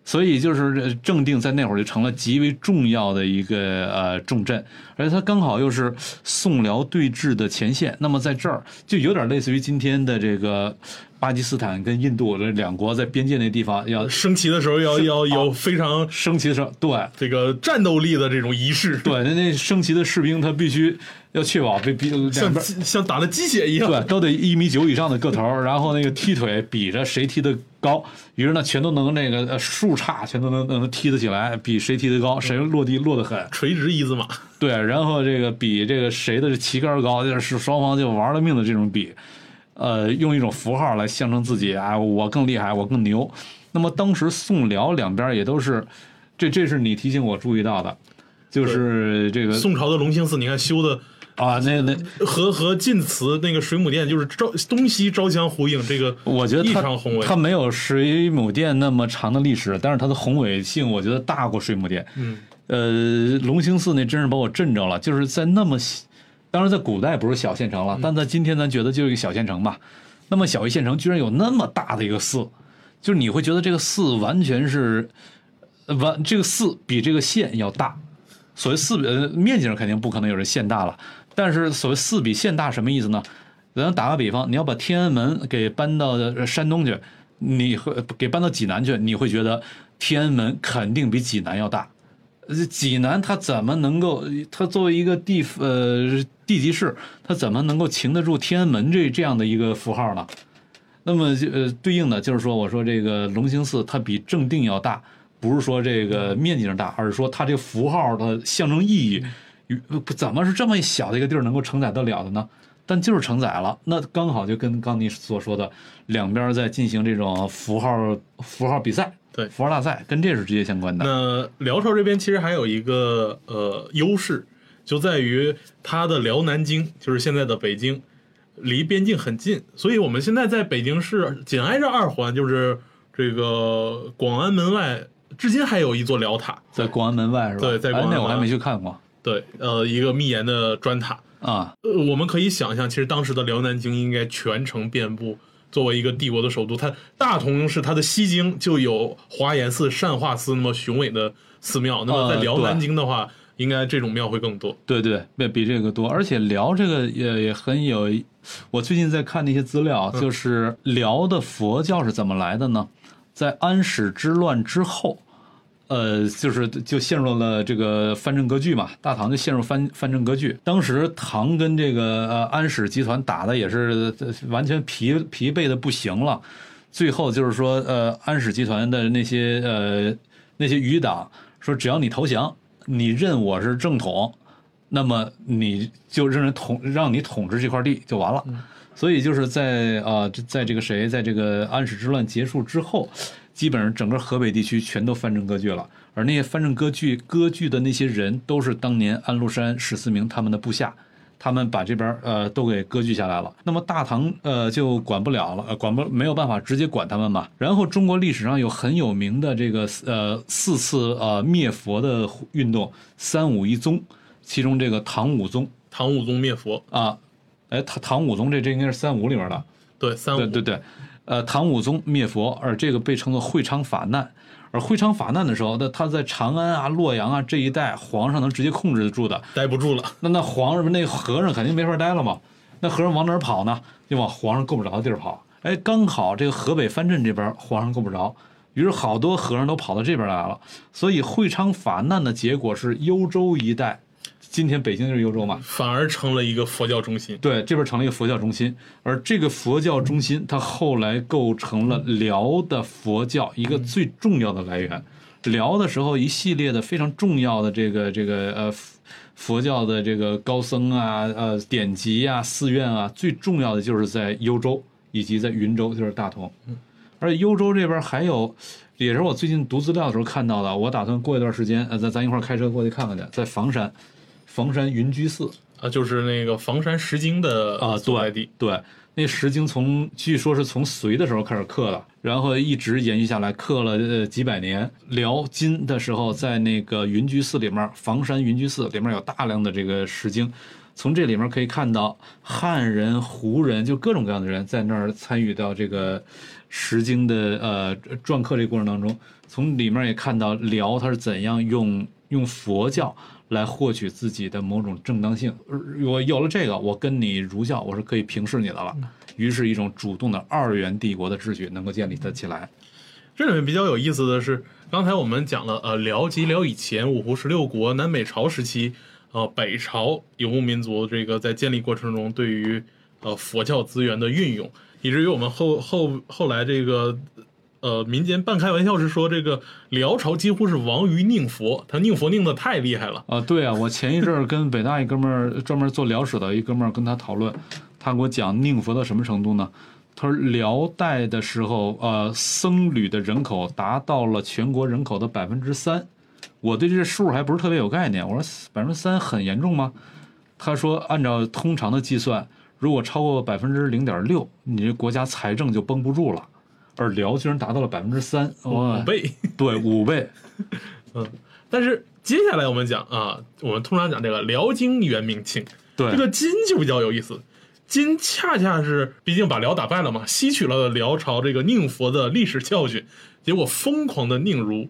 所以就是这正定在那会儿就成了极为重要的一个呃重镇，而且它刚好又是宋辽对峙的前线。那么在这儿就有点类似于今天的这个巴基斯坦跟印度这两国在边界那地方要升旗的时候要要有非常升旗的时候，对这个战斗力的这种仪式，对，那那升旗的士兵他必须要确保被逼两像。像打了鸡血一样。对，都得一米九以上的个头，然后那个踢腿比着谁踢得高，于是呢，全都能那个呃树杈全都能能踢得起来，比谁踢得高，谁落地落得狠。垂直一字马，对，然后这个比这个谁的旗杆高，就是双方就玩了命的这种比，呃，用一种符号来象征自己啊，我更厉害，我更牛。那么当时宋辽两边也都是，这这是你提醒我注意到的，就是这个宋朝的隆兴寺，你看修的啊，那那和和晋祠那个水母殿就是朝东西朝相呼应，这个我觉得异常宏伟。它没有水母殿那么长的历史，但是它的宏伟性，我觉得大过水母殿。嗯，呃，隆兴寺那真是把我震着了，就是在那么，当然在古代不是小县城了，但在今天咱觉得就是一个小县城吧。那么小一县城居然有那么大的一个寺，就是你会觉得这个寺完全是，呃完这个寺比这个县要大。所谓寺呃面积上肯定不可能有人县大了，但是所谓四比县大什么意思呢？咱打个比方，你要把天安门给搬到山东去，你会给搬到济南去，你会觉得天安门肯定比济南要大。济南它怎么能够？它作为一个地呃地级市，它怎么能够擎得住天安门这这样的一个符号呢？那么呃对应的就是说，我说这个隆兴寺它比正定要大，不是说这个面积上大，而是说它这个符号的象征意义，怎么是这么小的一个地儿能够承载得了的呢？但就是承载了，那刚好就跟刚你所说的，两边在进行这种符号符号比赛，对符号大赛，跟这是直接相关的。那辽朝这边其实还有一个呃优势，就在于它的辽南京，就是现在的北京，离边境很近，所以我们现在在北京市紧挨着二环，就是这个广安门外，至今还有一座辽塔，在广安门外是吧？对在广安哎那我还没去看过对，呃，一个密檐的砖塔。啊。呃，我们可以想象，其实当时的辽南京应该全城遍布。作为一个帝国的首都，它大同是它的西京就有华严寺、善化寺那么雄伟的寺庙，那么在呃辽南京的话，应该这种庙会更多。对对，比比这个多，而且辽这个也也很有。我最近在看那些资料，嗯就是辽的佛教是怎么来的呢？在安史之乱之后，呃，就是就陷入了这个藩镇割据嘛，大唐就陷入藩藩镇割据。当时唐跟这个呃安史集团打的也是呃完全疲疲惫的不行了，最后就是说呃安史集团的那些呃那些余党说，只要你投降，你认我是正统。那么你就认人统让你统治这块地就完了。所以就是在啊、这在这个谁，在这个安史之乱结束之后，基本上整个河北地区全都藩镇割据了。而那些藩镇割据割据的那些人，都是当年安禄山、史思明他们的部下。他们把这边呃都给割据下来了，那么大唐呃就管不了了，呃管不没有办法直接管他们嘛。然后中国历史上有很有名的这个呃四次呃灭佛的运动，三武一宗，其中这个唐武宗唐武宗灭佛，啊，哎唐唐武宗这这应该是三武里边的，对三武对对对，呃，唐武宗灭佛，而这个被称作会昌法难。而会昌法难的时候，那他在长安啊、洛阳啊这一带，皇上能直接控制得住的。待不住了，那那皇上那和尚肯定没法待了嘛。那和尚往哪儿跑呢？就往皇上够不着的地儿跑。哎，刚好这个河北藩镇这边皇上够不着，于是好多和尚都跑到这边来了。所以会昌法难的结果是幽州一带，今天北京就是幽州嘛。反而成了一个佛教中心。对，这边成了一个佛教中心，而这个佛教中心，它后来构成了辽的佛教一个最重要的来源。辽的时候，一系列的非常重要的这个这个呃佛佛教的这个高僧啊、呃典籍啊、寺院啊，最重要的就是在幽州以及在云州，就是大同。而且幽州这边还有，也是我最近读资料的时候看到的，我打算过一段时间，呃，咱咱一块儿开车过去看看去，在房山，房山云居寺。啊，就是那个房山石经的啊，所在地，对，那《石经》从据说是从隋的时候开始刻的，然后一直延续下来，刻了呃几百年。辽金的时候，在那个云居寺里面，房山云居寺里面有大量的这个《石经》，从这里面可以看到汉人、胡人，就各种各样的人在那儿参与到这个《石经》的呃篆刻这个过程当中，从里面也看到辽他是怎样用用佛教。来获取自己的某种正当性。呃我有了这个，我跟你儒教我是可以平视你的了。于是，一种主动的二元帝国的秩序能够建立得起来。这里面比较有意思的是，刚才我们讲了，呃，辽及辽以前五胡十六国、南北朝时期，呃，北朝游牧民族这个在建立过程中对于呃佛教资源的运用，以至于我们后后后来这个呃民间半开玩笑是说，这个辽朝几乎是亡于宁佛，他宁佛宁的太厉害了。啊，对啊，我前一阵儿跟北大一哥们儿专门做辽史的一哥们儿跟他讨论，他给我讲宁佛到什么程度呢？他说辽代的时候，呃，僧侣的人口达到了全国人口的百分之三。我对这数还不是特别有概念，我说百分之三很严重吗？他说按照通常的计算，如果超过百分之零点六，你这国家财政就绷不住了。而辽居然达到了百分之三，哇五，倍。对，五倍。嗯但是接下来我们讲啊，我们通常讲这个辽金元明清，对，这个金就比较有意思。金恰恰是，毕竟把辽打败了嘛，吸取了辽朝这个宁佛的历史教训，结果疯狂的宁儒，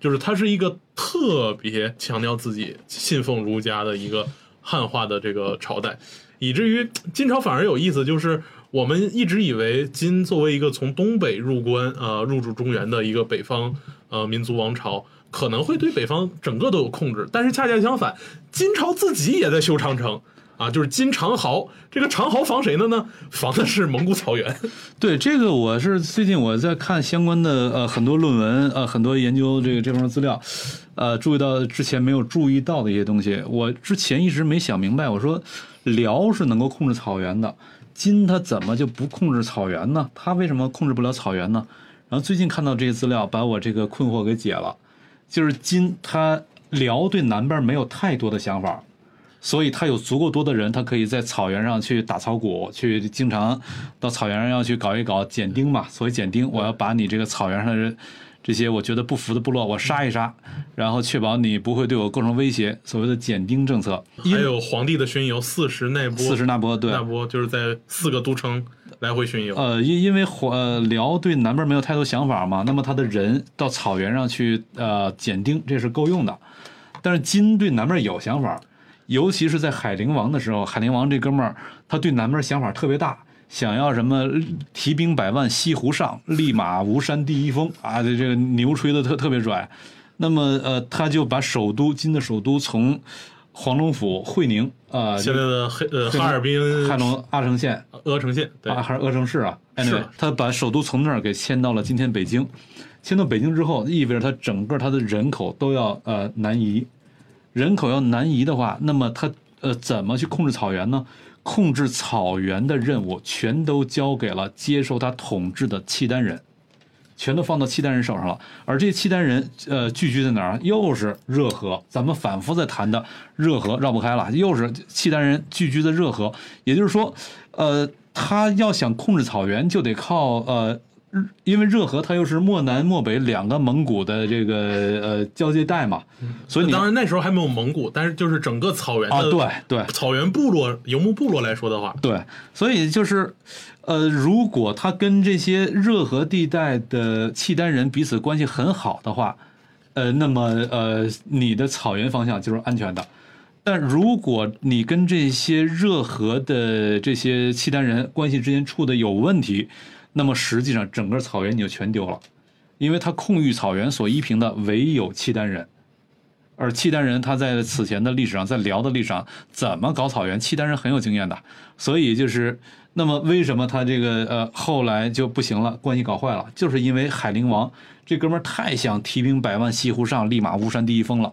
就是他是一个特别强调自己信奉儒家的一个汉化的这个朝代，以至于金朝反而有意思，就是我们一直以为金作为一个从东北入关呃入主中原的一个北方呃民族王朝。可能会对北方整个都有控制，但是恰恰相反，金朝自己也在修长城啊，就是金长壕。这个长壕防谁的呢？防的是蒙古草原。对这个，我是最近我在看相关的呃很多论文呃很多研究这个这方面资料，呃注意到之前没有注意到的一些东西。我之前一直没想明白，我说辽是能够控制草原的，金他怎么就不控制草原呢？他为什么控制不了草原呢？然后最近看到这些资料，把我这个困惑给解了。就是金，他辽对南边没有太多的想法，所以他有足够多的人，他可以在草原上去打草谷，去经常到草原上要去搞一搞剪丁嘛。所谓剪丁，我要把你这个草原上的人这些我觉得不服的部落，我杀一杀，然后确保你不会对我构成威胁。所谓的减丁政策，还有皇帝的巡游，四十那波，四十那波，对，那波就是在四个都城来回巡游。呃，因因为呃辽对南边没有太多想法嘛，那么他的人到草原上去呃减丁，这是够用的。但是金对南边有想法，尤其是在海陵王的时候，海陵王这哥们儿他对南边想法特别大，想要什么提兵百万西湖上，立马吴山第一峰啊，这这个牛吹的特特别拽。那么呃，他就把首都金的首都从黄龙府会宁啊，现在的黑呃哈尔滨、汉龙阿城县阿城县，对，啊，还是阿城市啊？哎，是对，他把首都从那儿给迁到了今天北京。迁到北京之后，意味着他整个他的人口都要呃南移，人口要南移的话，那么他呃怎么去控制草原呢？控制草原的任务全都交给了接受他统治的契丹人，全都放到契丹人手上了。而这些契丹人呃聚居在哪儿？又是热河，咱们反复在谈的热河绕不开了，又是契丹人聚居的热河。也就是说，呃，他要想控制草原，就得靠呃。日因为热河它又是漠南漠北两个蒙古的这个呃交界带嘛，所以你当然那时候还没有蒙古，但是就是整个草原的啊，对对草原部落游牧部落来说的话，对，所以就是呃，如果他跟这些热河地带的契丹人彼此关系很好的话，呃，那么呃，你的草原方向就是安全的。但如果你跟这些热河的这些契丹人关系之间处的有问题，那么实际上整个草原你就全丢了，因为他控御草原所依凭的唯有契丹人，而契丹人他在此前的历史上，在辽的历史上怎么搞草原，契丹人很有经验的，所以就是那么为什么他这个呃后来就不行了，关系搞坏了，就是因为海陵王这哥们儿太想提兵百万西湖上，立马巫山第一峰了，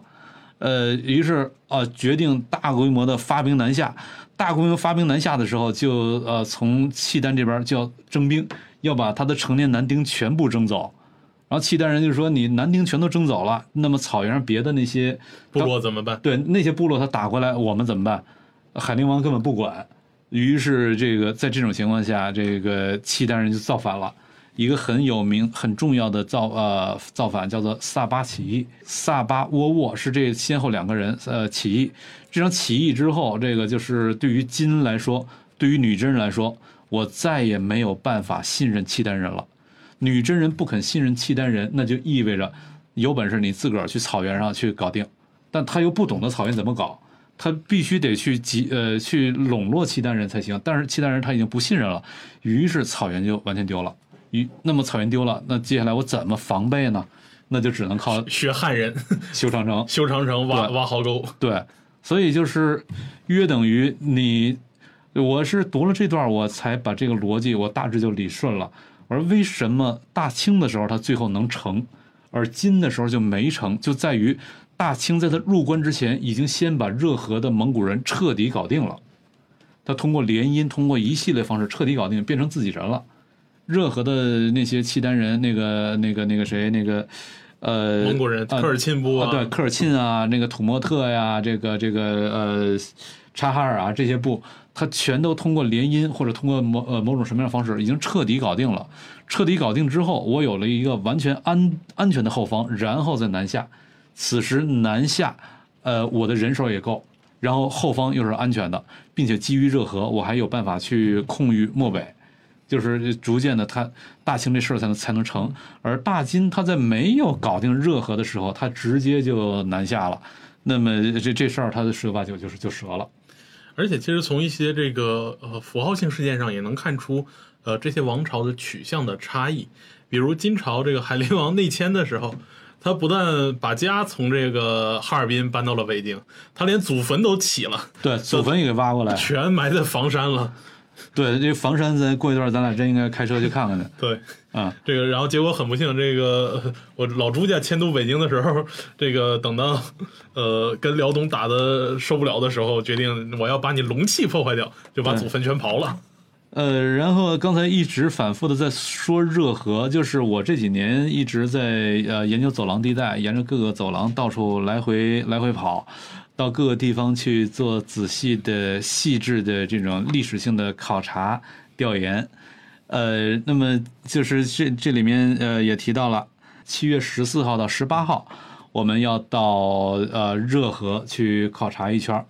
呃，于是啊决定大规模的发兵南下，大规模发兵南下的时候，就呃从契丹这边就要征兵。要把他的成年男丁全部征走，然后契丹人就说：“你男丁全都征走了，那么草原上别的那些部落怎么办？对那些部落他打过来，我们怎么办？”海陵王根本不管，于是这个在这种情况下，这个契丹人就造反了。一个很有名、很重要的造呃造反叫做萨巴起义，萨巴窝沃是这先后两个人呃起义。这场起义之后，这个就是对于金来说，对于女真人来说。我再也没有办法信任契丹人了。女真人不肯信任契丹人，那就意味着有本事你自个儿去草原上去搞定。但他又不懂得草原怎么搞，他必须得去集呃去笼络契丹人才行。但是契丹人他已经不信任了，于是草原就完全丢了。于那么草原丢了，那接下来我怎么防备呢？那就只能靠学汉人 修长城，修长城挖挖壕沟。对，所以就是约等于你。我是读了这段，我才把这个逻辑我大致就理顺了。而为什么大清的时候他最后能成，而金的时候就没成，就在于大清在他入关之前，已经先把热河的蒙古人彻底搞定了。他通过联姻，通过一系列方式彻底搞定，变成自己人了。热河的那些契丹人，那个、那个、那个谁，那个呃，蒙古人科尔沁部啊，对，科尔沁啊，那个土默特呀，这个这个呃，察哈尔啊，这些部。他全都通过联姻或者通过某呃某种什么样的方式，已经彻底搞定了。彻底搞定之后，我有了一个完全安安全的后方，然后再南下。此时南下，呃，我的人手也够，然后后方又是安全的，并且基于热河，我还有办法去控御漠北，就是逐渐的，他大清这事儿才能才能成。而大金他在没有搞定热河的时候，他直接就南下了，那么这这事儿他的十有八九就是就折了。而且，其实从一些这个呃符号性事件上也能看出，呃这些王朝的取向的差异。比如金朝这个海陵王内迁的时候，他不但把家从这个哈尔滨搬到了北京，他连祖坟都起了，对，祖坟也给挖过来，全埋在房山了。对，这房山，咱过一段咱俩真应该开车去看看去。对，啊，这个，然后结果很不幸，这个我老朱家迁都北京的时候，这个等到呃跟辽东打的受不了的时候，决定我要把你龙气破坏掉，就把祖坟全刨了。呃，然后刚才一直反复的在说热河，就是我这几年一直在呃研究走廊地带，沿着各个走廊到处来回来回跑。到各个地方去做仔细的、细致的这种历史性的考察调研，呃，那么就是这这里面呃也提到了，七月十四号到十八号，我们要到呃热河去考察一圈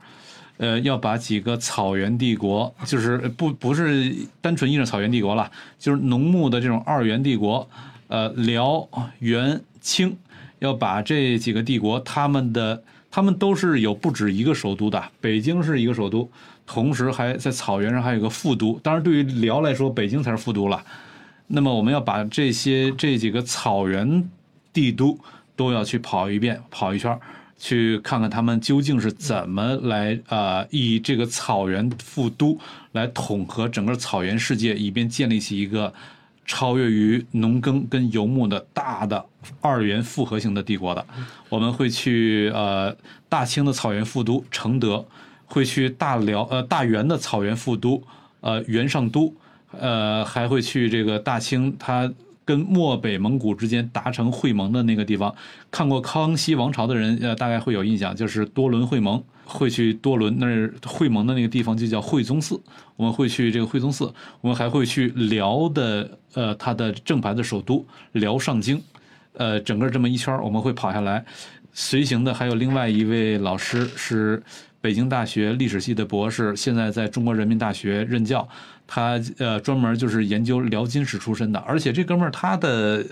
呃，要把几个草原帝国，就是不不是单纯意义上草原帝国了，就是农牧的这种二元帝国，呃，辽、元、清，要把这几个帝国他们的。他们都是有不止一个首都的，北京是一个首都，同时还在草原上还有个副都。当然，对于辽来说，北京才是副都了。那么，我们要把这些这几个草原帝都都要去跑一遍，跑一圈，去看看他们究竟是怎么来啊，以这个草原副都来统合整个草原世界，以便建立起一个超越于农耕跟游牧的大的二元复合型的帝国的。我们会去呃大清的草原副都承德，会去大辽呃大元的草原副都呃元上都，呃还会去这个大清它跟漠北蒙古之间达成会盟的那个地方。看过康熙王朝的人呃大概会有印象，就是多伦会盟。会去多伦那儿会盟的那个地方就叫惠宗寺，我们会去这个惠宗寺，我们还会去辽的呃它的正牌的首都辽上京，呃整个这么一圈我们会跑下来，随行的还有另外一位老师是北京大学历史系的博士，现在在中国人民大学任教，他呃专门就是研究辽金史出身的，而且这哥们儿他的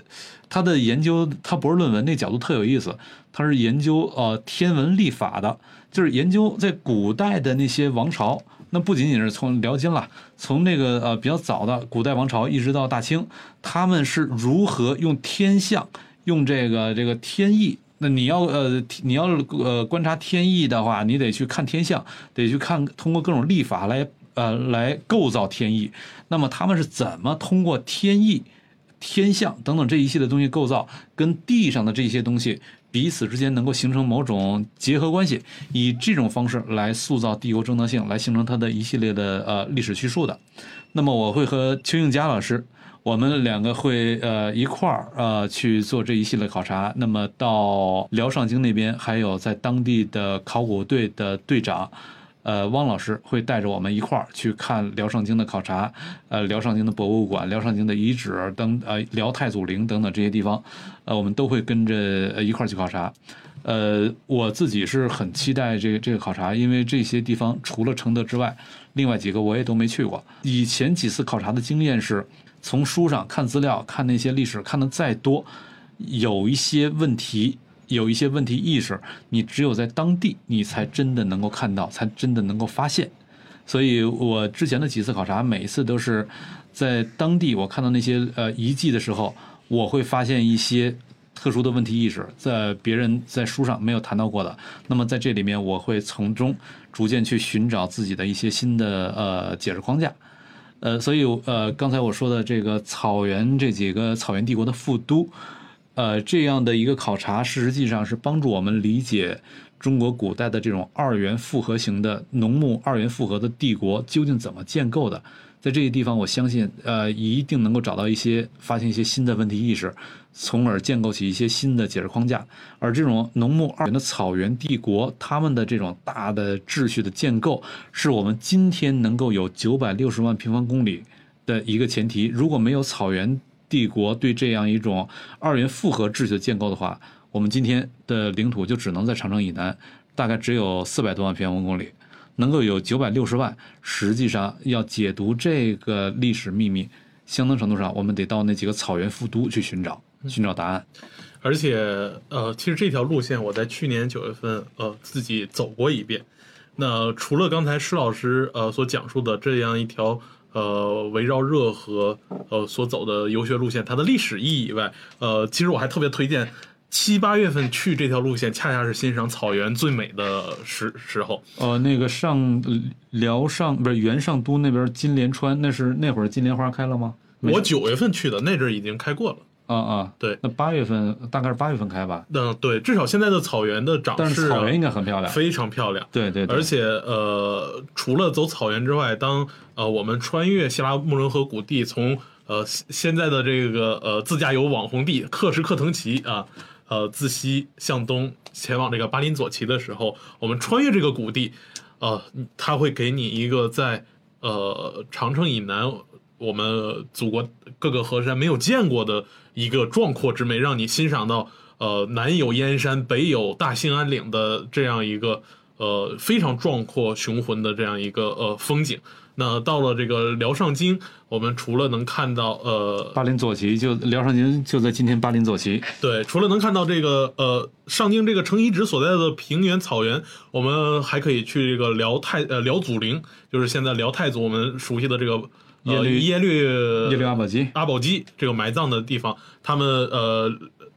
他的研究他博士论文那角度特有意思，他是研究呃天文历法的。就是研究在古代的那些王朝，那不仅仅是从辽金了，从那个呃比较早的古代王朝一直到大清，他们是如何用天象、用这个这个天意。那你要呃你要呃观察天意的话，你得去看天象，得去看通过各种历法来呃来构造天意。那么他们是怎么通过天意、天象等等这一系列东西构造，跟地上的这些东西？彼此之间能够形成某种结合关系，以这种方式来塑造帝国正当性，来形成它的一系列的呃历史叙述的。那么我会和邱应佳老师，我们两个会呃一块儿呃去做这一系列考察。那么到辽上京那边，还有在当地的考古队的队长。呃，汪老师会带着我们一块儿去看辽上京的考察，呃，辽上京的博物馆、辽上京的遗址等，呃，辽太祖陵等等这些地方，呃，我们都会跟着一块儿去考察。呃，我自己是很期待这个这个考察，因为这些地方除了承德之外，另外几个我也都没去过。以前几次考察的经验是，从书上看资料、看那些历史看的再多，有一些问题。有一些问题意识，你只有在当地，你才真的能够看到，才真的能够发现。所以我之前的几次考察，每一次都是在当地，我看到那些呃遗迹的时候，我会发现一些特殊的问题意识，在别人在书上没有谈到过的。那么在这里面，我会从中逐渐去寻找自己的一些新的呃解释框架。呃，所以呃刚才我说的这个草原这几个草原帝国的副都。呃，这样的一个考察，实际上是帮助我们理解中国古代的这种二元复合型的农牧二元复合的帝国究竟怎么建构的。在这些地方，我相信，呃，一定能够找到一些发现一些新的问题意识，从而建构起一些新的解释框架。而这种农牧二元的草原帝国，他们的这种大的秩序的建构，是我们今天能够有九百六十万平方公里的一个前提。如果没有草原，帝国对这样一种二元复合秩序的建构的话，我们今天的领土就只能在长城以南，大概只有四百多万平方公里，能够有九百六十万。实际上，要解读这个历史秘密，相当程度上，我们得到那几个草原副都去寻找寻找答案。而且，呃，其实这条路线我在去年九月份，呃，自己走过一遍。那除了刚才施老师呃所讲述的这样一条。呃，围绕热河呃所走的游学路线，它的历史意义以外，呃，其实我还特别推荐七八月份去这条路线，恰恰是欣赏草原最美的时时候。呃，那个上辽上不是元上都那边金莲川，那是那会儿金莲花开了吗？我九月份去的，那阵已经开过了。啊啊，对，那八月份大概是八月份开吧。嗯，对，至少现在的草原的长势，草原应该很漂亮，非常漂亮。对对，而且呃，除了走草原之外，当呃我们穿越希腊木伦河谷地，从呃现在的这个呃自驾游网红地克什克腾旗啊，呃自西向东前往这个巴林左旗的时候，我们穿越这个谷地，呃，它会给你一个在呃长城以南我们祖国各个河山没有见过的。一个壮阔之美，让你欣赏到，呃，南有燕山，北有大兴安岭的这样一个，呃，非常壮阔雄浑的这样一个呃风景。那到了这个辽上京，我们除了能看到，呃，巴林左旗，就辽上京就在今天巴林左旗。对，除了能看到这个，呃，上京这个城遗址所在的平原草原，我们还可以去这个辽太，呃，辽祖陵，就是现在辽太祖我们熟悉的这个。耶律耶律耶律阿保机阿保机这个埋葬的地方，他们呃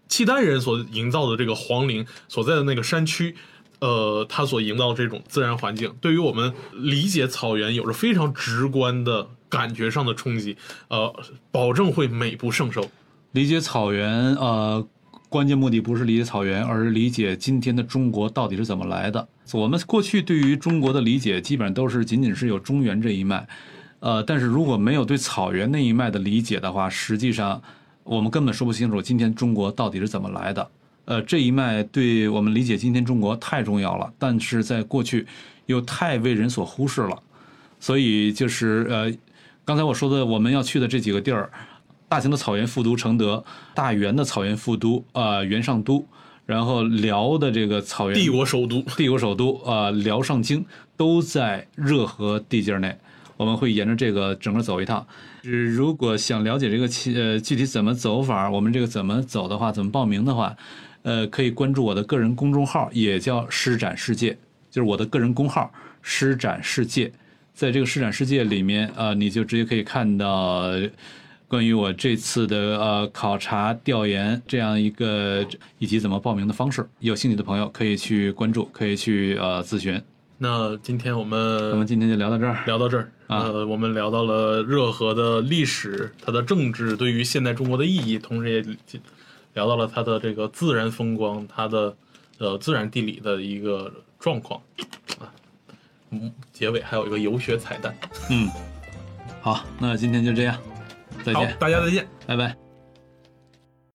契丹人所营造的这个皇陵所在的那个山区，呃，他所营造这种自然环境，对于我们理解草原有着非常直观的。感觉上的冲击，呃，保证会美不胜收。理解草原，呃，关键目的不是理解草原，而是理解今天的中国到底是怎么来的。我们过去对于中国的理解，基本上都是仅仅是有中原这一脉，呃，但是如果没有对草原那一脉的理解的话，实际上我们根本说不清楚今天中国到底是怎么来的。呃，这一脉对我们理解今天中国太重要了，但是在过去又太为人所忽视了，所以就是呃，刚才我说的我们要去的这几个地儿，大型的草原副都承德，大元的草原副都呃元上都，然后辽的这个草原帝国首都，帝国首都呃辽上京都在热河地界内，我们会沿着这个整个走一趟。是如果想了解这个呃具体怎么走法，我们这个怎么走的话，怎么报名的话，呃，可以关注我的个人公众号，也叫施展世界，就是我的个人公号施展世界。在这个施展世界里面，呃，你就直接可以看到关于我这次的呃考察调研这样一个以及怎么报名的方式。有兴趣的朋友可以去关注，可以去呃咨询。那今天我们咱们今天就聊到这儿。聊到这儿，啊呃，我们聊到了热河的历史，它的政治对于现代中国的意义，同时也聊到了它的这个自然风光，它的呃自然地理的一个状况啊。嗯，结尾还有一个游学彩蛋。嗯，好，那今天就这样，再好见，，大家再见。拜拜。